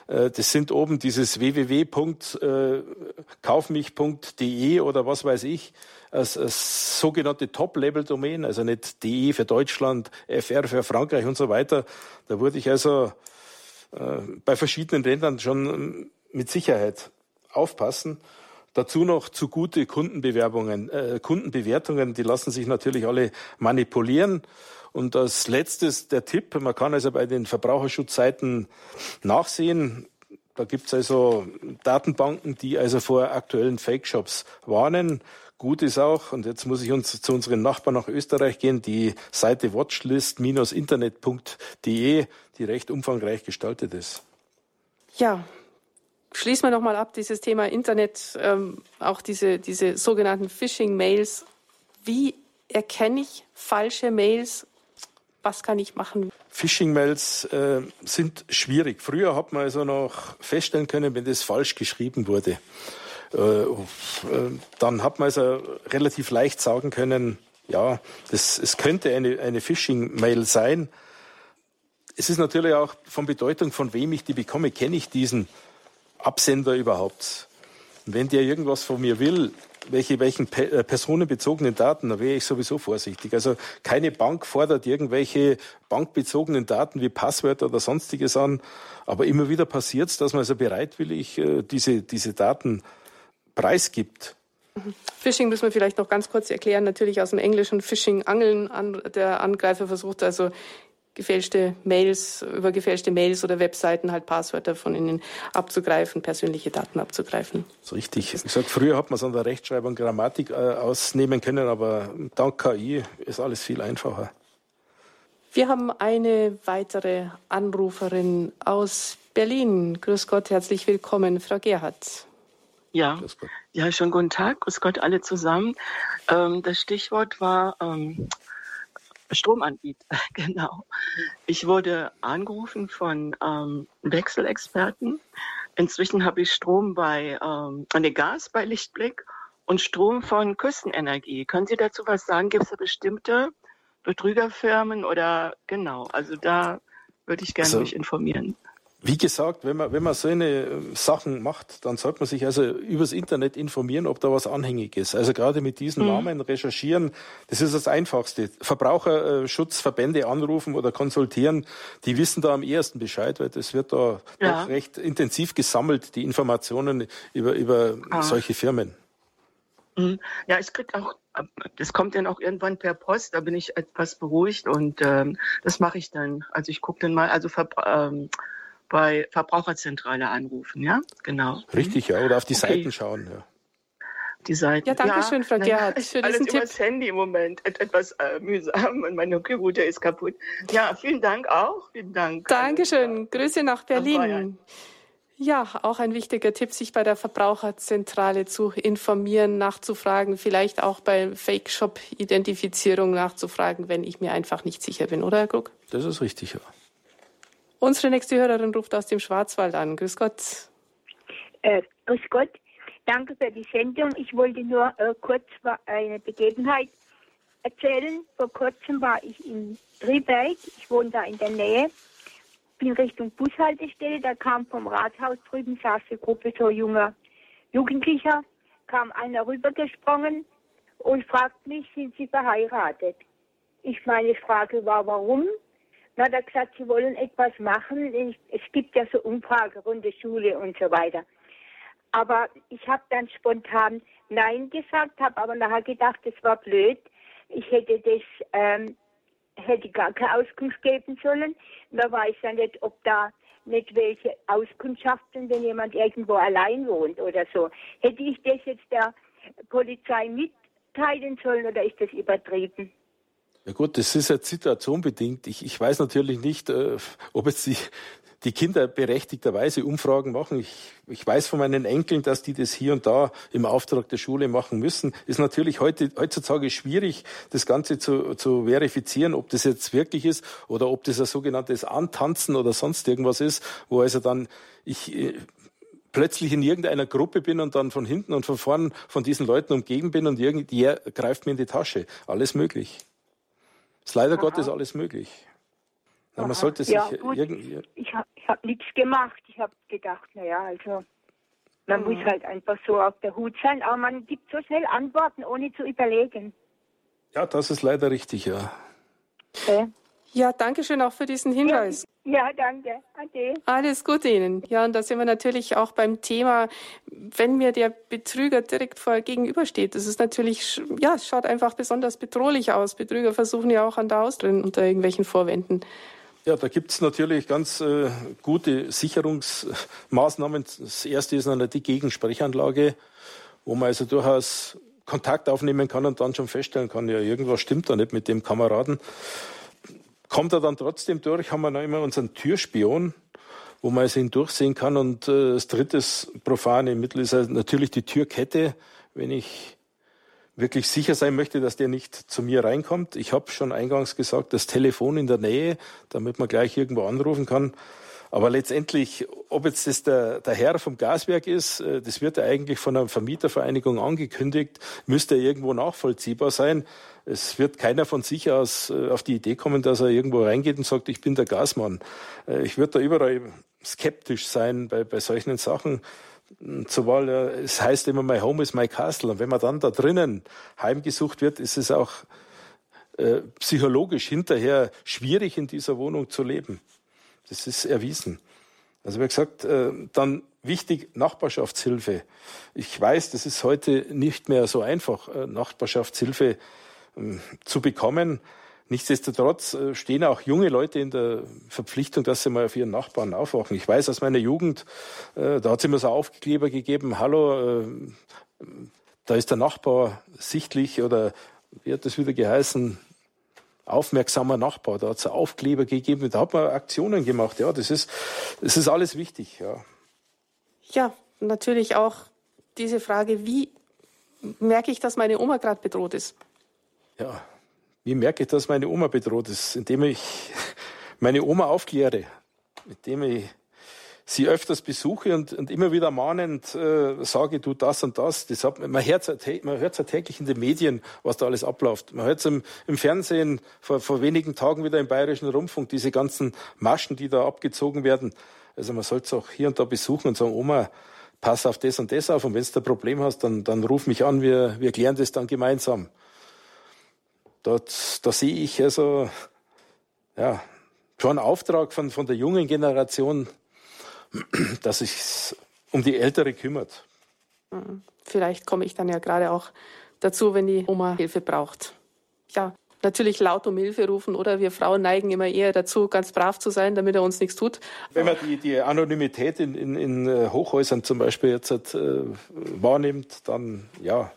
das sind oben dieses www.kaufmich.de oder was weiß ich, als, als sogenannte Top-Level-Domain, also nicht DE für Deutschland, FR für Frankreich und so weiter. Da wurde ich also äh, bei verschiedenen Ländern schon mit Sicherheit aufpassen. Dazu noch zu gute Kundenbewerbungen, äh, Kundenbewertungen, die lassen sich natürlich alle manipulieren. Und als letztes der Tipp, man kann also bei den Verbraucherschutzseiten nachsehen, da gibt es also Datenbanken, die also vor aktuellen Fake-Shops warnen. Gut ist auch, und jetzt muss ich uns zu unseren Nachbarn nach Österreich gehen, die Seite watchlist-internet.de, die recht umfangreich gestaltet ist. Ja, schließen wir nochmal ab, dieses Thema Internet, ähm, auch diese, diese sogenannten Phishing-Mails. Wie erkenne ich falsche Mails was kann ich machen? Phishing-Mails äh, sind schwierig. Früher hat man also noch feststellen können, wenn das falsch geschrieben wurde. Äh, äh, dann hat man also relativ leicht sagen können, ja, das, es könnte eine, eine Phishing-Mail sein. Es ist natürlich auch von Bedeutung, von wem ich die bekomme. Kenne ich diesen Absender überhaupt? Und wenn der irgendwas von mir will, welche, welchen äh, personenbezogenen Daten, da wäre ich sowieso vorsichtig. Also keine Bank fordert irgendwelche bankbezogenen Daten wie Passwörter oder sonstiges an. Aber immer wieder passiert es, dass man also bereitwillig äh, diese, diese Daten preisgibt. Phishing müssen wir vielleicht noch ganz kurz erklären. Natürlich aus dem Englischen Phishing angeln. Der Angreifer versucht also gefälschte Mails, über gefälschte Mails oder Webseiten halt Passwörter von ihnen abzugreifen, persönliche Daten abzugreifen. Das ist richtig. Ich sag, früher hat man es an der Rechtschreibung Grammatik äh, ausnehmen können, aber dank KI ist alles viel einfacher. Wir haben eine weitere Anruferin aus Berlin. Grüß Gott, herzlich willkommen, Frau Gerhardt. Ja, ja, schon guten Tag, grüß Gott alle zusammen. Ähm, das Stichwort war ähm, Stromanbieter, genau. Ich wurde angerufen von ähm, Wechselexperten. Inzwischen habe ich Strom bei ähm, eine Gas bei Lichtblick und Strom von Küstenenergie. Können Sie dazu was sagen? Gibt es da bestimmte Betrügerfirmen oder genau? Also da würde ich gerne also, mich informieren. Wie gesagt, wenn man, wenn man so eine ähm, Sachen macht, dann sollte man sich also übers Internet informieren, ob da was anhängig ist. Also gerade mit diesen mhm. Namen recherchieren, das ist das Einfachste. Verbraucherschutzverbände anrufen oder konsultieren, die wissen da am ehesten Bescheid, weil das wird da ja. doch recht intensiv gesammelt, die Informationen über, über ah. solche Firmen. Mhm. Ja, ich krieg auch, das kommt dann auch irgendwann per Post, da bin ich etwas beruhigt und ähm, das mache ich dann. Also ich gucke dann mal, also ähm, bei Verbraucherzentrale anrufen, ja? Genau. Richtig, ja, oder auf die okay. Seiten schauen, ja. Die Seiten. Ja, danke schön, Frau Gerhardt, für alles diesen übers Tipp. Handy im Moment, etwas äh, mühsam und mein Computer ist kaputt. Ja, vielen Dank auch, vielen Dank. Dankeschön, Grüße nach Berlin. Ja, auch ein wichtiger Tipp, sich bei der Verbraucherzentrale zu informieren, nachzufragen, vielleicht auch bei Fake-Shop-Identifizierung nachzufragen, wenn ich mir einfach nicht sicher bin, oder Herr Krug? Das ist richtig, ja. Unsere nächste Hörerin ruft aus dem Schwarzwald an. Grüß Gott. Äh, grüß Gott. Danke für die Sendung. Ich wollte nur äh, kurz eine Begebenheit erzählen. Vor kurzem war ich in Triberg. Ich wohne da in der Nähe. bin Richtung Bushaltestelle, da kam vom Rathaus drüben, saß eine Gruppe so junger Jugendlicher, kam einer rübergesprungen und fragt mich, sind Sie verheiratet? Ich meine Frage war, warum? Na, da gesagt, Sie wollen etwas machen. Es gibt ja so Umfragerunde Schule und so weiter. Aber ich habe dann spontan Nein gesagt, habe aber nachher gedacht, das war blöd. Ich hätte das, ähm, hätte gar keine Auskunft geben sollen. Man weiß ja nicht, ob da nicht welche Auskundschaften, wenn jemand irgendwo allein wohnt oder so. Hätte ich das jetzt der Polizei mitteilen sollen oder ist das übertrieben? Ja gut, das ist ja situationbedingt. Ich, ich weiß natürlich nicht, äh, ob jetzt die, die Kinder berechtigterweise Umfragen machen. Ich, ich weiß von meinen Enkeln, dass die das hier und da im Auftrag der Schule machen müssen. Ist natürlich heute, heutzutage schwierig, das Ganze zu, zu verifizieren, ob das jetzt wirklich ist oder ob das ein sogenanntes Antanzen oder sonst irgendwas ist, wo also dann ich äh, plötzlich in irgendeiner Gruppe bin und dann von hinten und von vorn von diesen Leuten umgeben bin und irgendwie greift mir in die Tasche. Alles möglich. Ist leider Aha. Gottes alles möglich. Ja, man sollte sich ja, irgendwie. Ich habe hab nichts gemacht. Ich habe gedacht, naja, also man mhm. muss halt einfach so auf der Hut sein, aber man gibt so schnell Antworten, ohne zu überlegen. Ja, das ist leider richtig, ja. Okay. Ja, danke schön auch für diesen Hinweis. Ja, danke. Ade. Alles Gute Ihnen. Ja, und da sind wir natürlich auch beim Thema, wenn mir der Betrüger direkt vor gegenübersteht. Das ist natürlich, ja, es schaut einfach besonders bedrohlich aus. Betrüger versuchen ja auch an der Haus drin unter irgendwelchen Vorwänden. Ja, da gibt es natürlich ganz äh, gute Sicherungsmaßnahmen. Das erste ist eine die Gegensprechanlage, wo man also durchaus Kontakt aufnehmen kann und dann schon feststellen kann, ja, irgendwas stimmt da nicht mit dem Kameraden. Kommt er dann trotzdem durch, haben wir noch immer unseren Türspion, wo man also ihn durchsehen kann. Und äh, das dritte profane Mittel ist also natürlich die Türkette. Wenn ich wirklich sicher sein möchte, dass der nicht zu mir reinkommt. Ich habe schon eingangs gesagt, das Telefon in der Nähe, damit man gleich irgendwo anrufen kann. Aber letztendlich, ob jetzt das der, der Herr vom Gaswerk ist, äh, das wird ja eigentlich von einer Vermietervereinigung angekündigt, müsste irgendwo nachvollziehbar sein. Es wird keiner von sich aus äh, auf die Idee kommen, dass er irgendwo reingeht und sagt, ich bin der Gasmann. Äh, ich würde da überall skeptisch sein bei, bei solchen Sachen zumal es heißt immer, my home is my castle. Und wenn man dann da drinnen heimgesucht wird, ist es auch äh, psychologisch hinterher schwierig, in dieser Wohnung zu leben. Das ist erwiesen. Also wie gesagt, äh, dann wichtig Nachbarschaftshilfe. Ich weiß, das ist heute nicht mehr so einfach, äh, Nachbarschaftshilfe äh, zu bekommen. Nichtsdestotrotz äh, stehen auch junge Leute in der Verpflichtung, dass sie mal auf ihren Nachbarn aufwachen. Ich weiß aus meiner Jugend, da hat es immer so Aufkleber gegeben, hallo, da ist der Nachbar sichtlich oder wie hat das wieder geheißen, aufmerksamer Nachbar. Da hat es Aufkleber gegeben, da hat man Aktionen gemacht. Ja, das ist, das ist alles wichtig. Ja, ja natürlich auch diese Frage, wie merke ich, dass meine Oma gerade bedroht ist? Ja, wie merke ich, dass meine Oma bedroht ist? Indem ich meine Oma aufkläre, indem ich sie öfters besuche und, und immer wieder mahnend äh, sage, du das und das. das hat, man hört es ja täglich in den Medien, was da alles abläuft. Man hört es im, im, Fernsehen vor, vor wenigen Tagen wieder im Bayerischen Rundfunk, diese ganzen Maschen, die da abgezogen werden. Also man sollte es auch hier und da besuchen und sagen, Oma, pass auf das und das auf und wenn du ein Problem hast, dann, dann ruf mich an, wir, wir klären das dann gemeinsam. Dort, da sehe ich also ja, schon Auftrag von, von der jungen Generation, dass sich um die Ältere kümmert. Mhm. Vielleicht komme ich dann ja gerade auch dazu, wenn die Oma Hilfe braucht. Ja, natürlich laut um Hilfe rufen oder wir Frauen neigen immer eher dazu, ganz brav zu sein, damit er uns nichts tut. Wenn man die, die Anonymität in, in, in äh, Hochhäusern zum Beispiel jetzt äh, wahrnimmt, dann ja,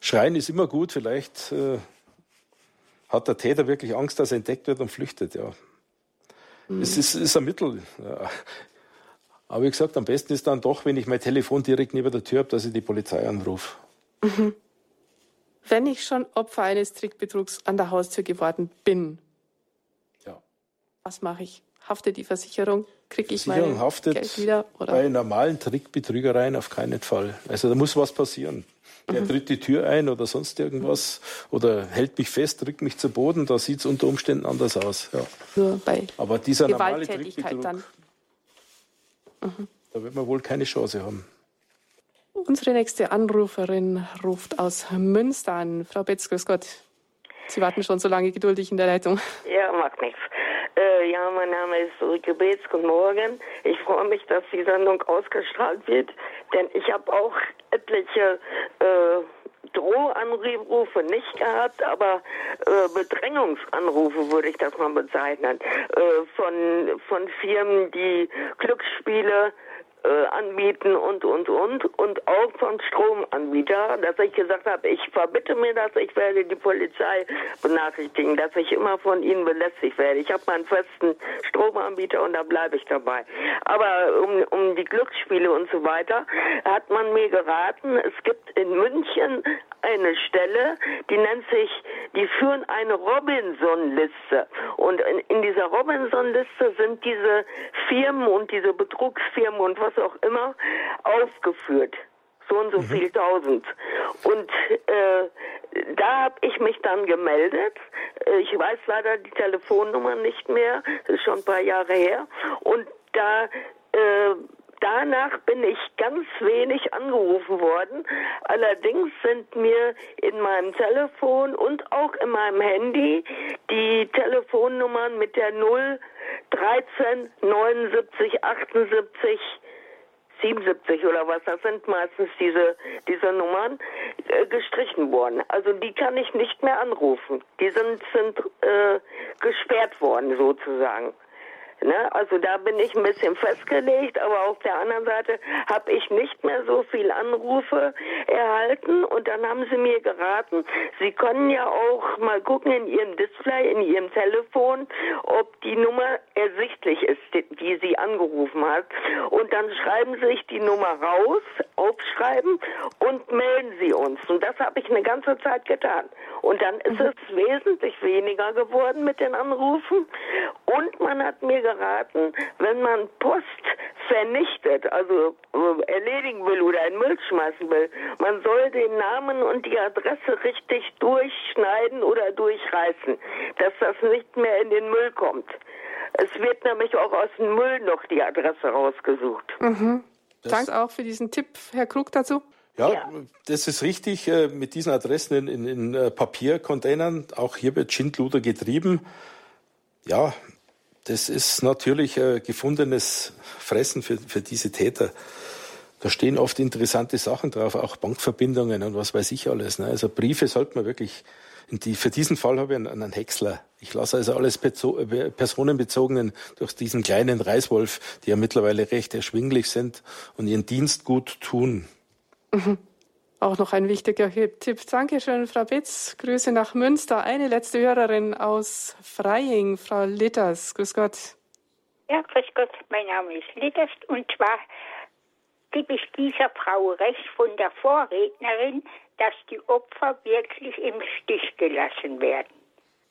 schreien ist immer gut, vielleicht äh, hat der Täter wirklich Angst, dass er entdeckt wird und flüchtet. Ja. Mhm. Es ist, ist ein Mittel. Ja. Aber wie gesagt, am besten ist dann doch, wenn ich mein Telefon direkt neben der Tür habe, dass ich die Polizei anrufe. Mhm. Wenn ich schon Opfer eines Trickbetrugs an der Haustür geworden bin, ja. was mache ich? Haftet die Versicherung? Kriege ich mein haftet Geld wieder? Oder? Bei normalen Trickbetrügereien auf keinen Fall. Also da muss was passieren. der mhm. tritt die Tür ein oder sonst irgendwas oder hält mich fest, drückt mich zu Boden, da sieht es unter Umständen anders aus. Ja. Nur bei Aber dieser normale Trickbetrug, dann. Mhm. da wird man wohl keine Chance haben. Unsere nächste Anruferin ruft aus Münster an. Frau Betz, grüß Gott. Sie warten schon so lange geduldig in der Leitung. Ja, macht nichts. Äh, ja, mein Name ist Ulrike Beetz. Guten Morgen. Ich freue mich, dass die Sendung ausgestrahlt wird, denn ich habe auch etliche äh, Drohanrufe nicht gehabt, aber äh, Bedrängungsanrufe würde ich das mal bezeichnen. Äh, von, von Firmen, die Glücksspiele anbieten und, und, und. Und auch von Stromanbieter, dass ich gesagt habe, ich verbitte mir das, ich werde die Polizei benachrichtigen, dass ich immer von ihnen belästigt werde. Ich habe meinen festen Stromanbieter und da bleibe ich dabei. Aber um, um die Glücksspiele und so weiter hat man mir geraten, es gibt in München eine Stelle, die nennt sich, die führen eine Robinson-Liste. Und in, in dieser Robinson-Liste sind diese Firmen und diese Betrugsfirmen und was auch immer aufgeführt. So und so mhm. viel tausend. Und äh, da habe ich mich dann gemeldet. Äh, ich weiß leider die Telefonnummer nicht mehr. Das ist schon ein paar Jahre her. Und da äh, danach bin ich ganz wenig angerufen worden. Allerdings sind mir in meinem Telefon und auch in meinem Handy die Telefonnummern mit der 0 13 79 78 77 oder was, das sind meistens diese, diese Nummern, äh, gestrichen worden. Also die kann ich nicht mehr anrufen. Die sind, sind äh, gesperrt worden sozusagen. Ne? Also da bin ich ein bisschen festgelegt, aber auf der anderen Seite habe ich nicht mehr so viel Anrufe erhalten und dann haben sie mir geraten, sie können ja auch mal gucken in ihrem Display, in ihrem Telefon, ob die Nummer ersichtlich ist, die sie angerufen hat. Und dann schreiben sie sich die Nummer raus, aufschreiben und melden sie uns. Und das habe ich eine ganze Zeit getan. Und dann ist mhm. es wesentlich weniger geworden mit den Anrufen. Und man hat mir geraten, wenn man Post vernichtet, also äh, erledigen will oder in Müll schmeißen will, man soll den Namen und die Adresse richtig durchschneiden oder durchreißen, dass das nicht mehr in den Müll kommt. Es wird nämlich auch aus dem Müll noch die Adresse rausgesucht. Mhm. Danke auch für diesen Tipp, Herr Krug, dazu. Ja, ja, das ist richtig. Äh, mit diesen Adressen in, in, in äh, Papiercontainern, auch hier wird Schindluder getrieben. Ja, das ist natürlich äh, gefundenes Fressen für, für diese Täter. Da stehen oft interessante Sachen drauf, auch Bankverbindungen und was weiß ich alles. Ne? Also Briefe sollte man wirklich, die, für diesen Fall habe ich einen, einen Häcksler. Ich lasse also alles personenbezogenen durch diesen kleinen Reißwolf, die ja mittlerweile recht erschwinglich sind und ihren Dienst gut tun. Mhm. Auch noch ein wichtiger Tipp. Dankeschön, Frau Betz. Grüße nach Münster. Eine letzte Hörerin aus Freing, Frau Litters. Grüß Gott. Ja, grüß Gott. Mein Name ist Litters und zwar gebe ich dieser Frau recht von der Vorrednerin, dass die Opfer wirklich im Stich gelassen werden.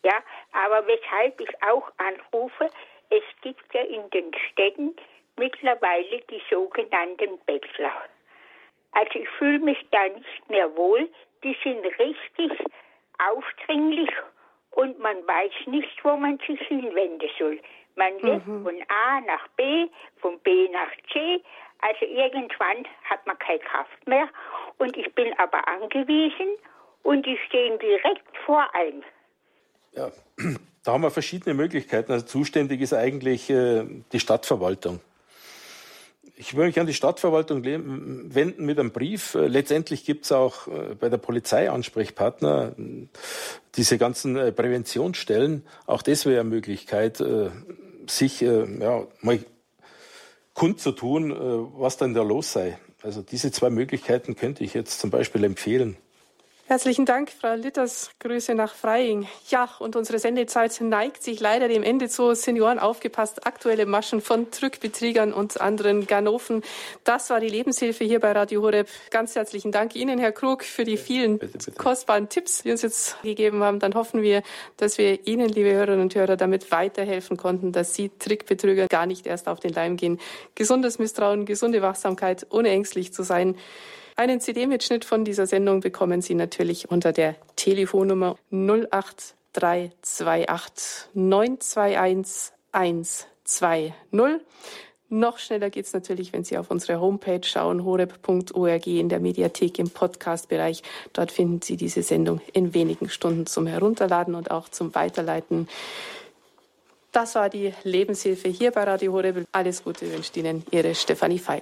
Ja, aber weshalb ich auch anrufe, es gibt ja in den Städten mittlerweile die sogenannten Bettler. Also ich fühle mich da nicht mehr wohl. Die sind richtig aufdringlich und man weiß nicht, wo man sich hinwenden soll. Man lebt mhm. von A nach B, von B nach C. Also irgendwann hat man keine Kraft mehr. Und ich bin aber angewiesen und die stehen direkt vor einem. Ja, da haben wir verschiedene Möglichkeiten. Also zuständig ist eigentlich äh, die Stadtverwaltung ich würde mich an die Stadtverwaltung wenden mit einem Brief. Äh, letztendlich gibt es auch äh, bei der Polizei Ansprechpartner, diese ganzen äh, Präventionsstellen. Auch das wäre eine Möglichkeit, sich ja, mal kundzutun, was denn da los sei. Also diese zwei Möglichkeiten könnte ich jetzt zum Beispiel empfehlen. Herzlichen Dank, Frau Litters. Grüße nach Freing. Ja, und unsere Sendezeit neigt sich leider dem Ende zu. Senioren aufgepasst, aktuelle Maschen von Drückbetriegern und anderen Ganoven. Das war die Lebenshilfe hier bei Radio Horeb. Ganz herzlichen Dank Ihnen, Herr Krug, für die vielen bitte, bitte. kostbaren Tipps, die uns jetzt gegeben haben. Dann hoffen wir, dass wir Ihnen, liebe Hörerinnen und Hörer, damit weiterhelfen konnten, dass Sie Trickbetrüger gar nicht erst auf den Leim gehen. Gesundes Misstrauen, gesunde Wachsamkeit, ohne ängstlich zu sein. Einen CD-Mitschnitt von dieser Sendung bekommen Sie natürlich unter der Telefonnummer 08328 921 120. Noch schneller geht es natürlich, wenn Sie auf unsere Homepage schauen, horeb.org in der Mediathek im Podcast-Bereich. Dort finden Sie diese Sendung in wenigen Stunden zum Herunterladen und auch zum Weiterleiten. Das war die Lebenshilfe hier bei Radio Horeb. Alles Gute wünscht Ihnen Ihre Stefanie Feil.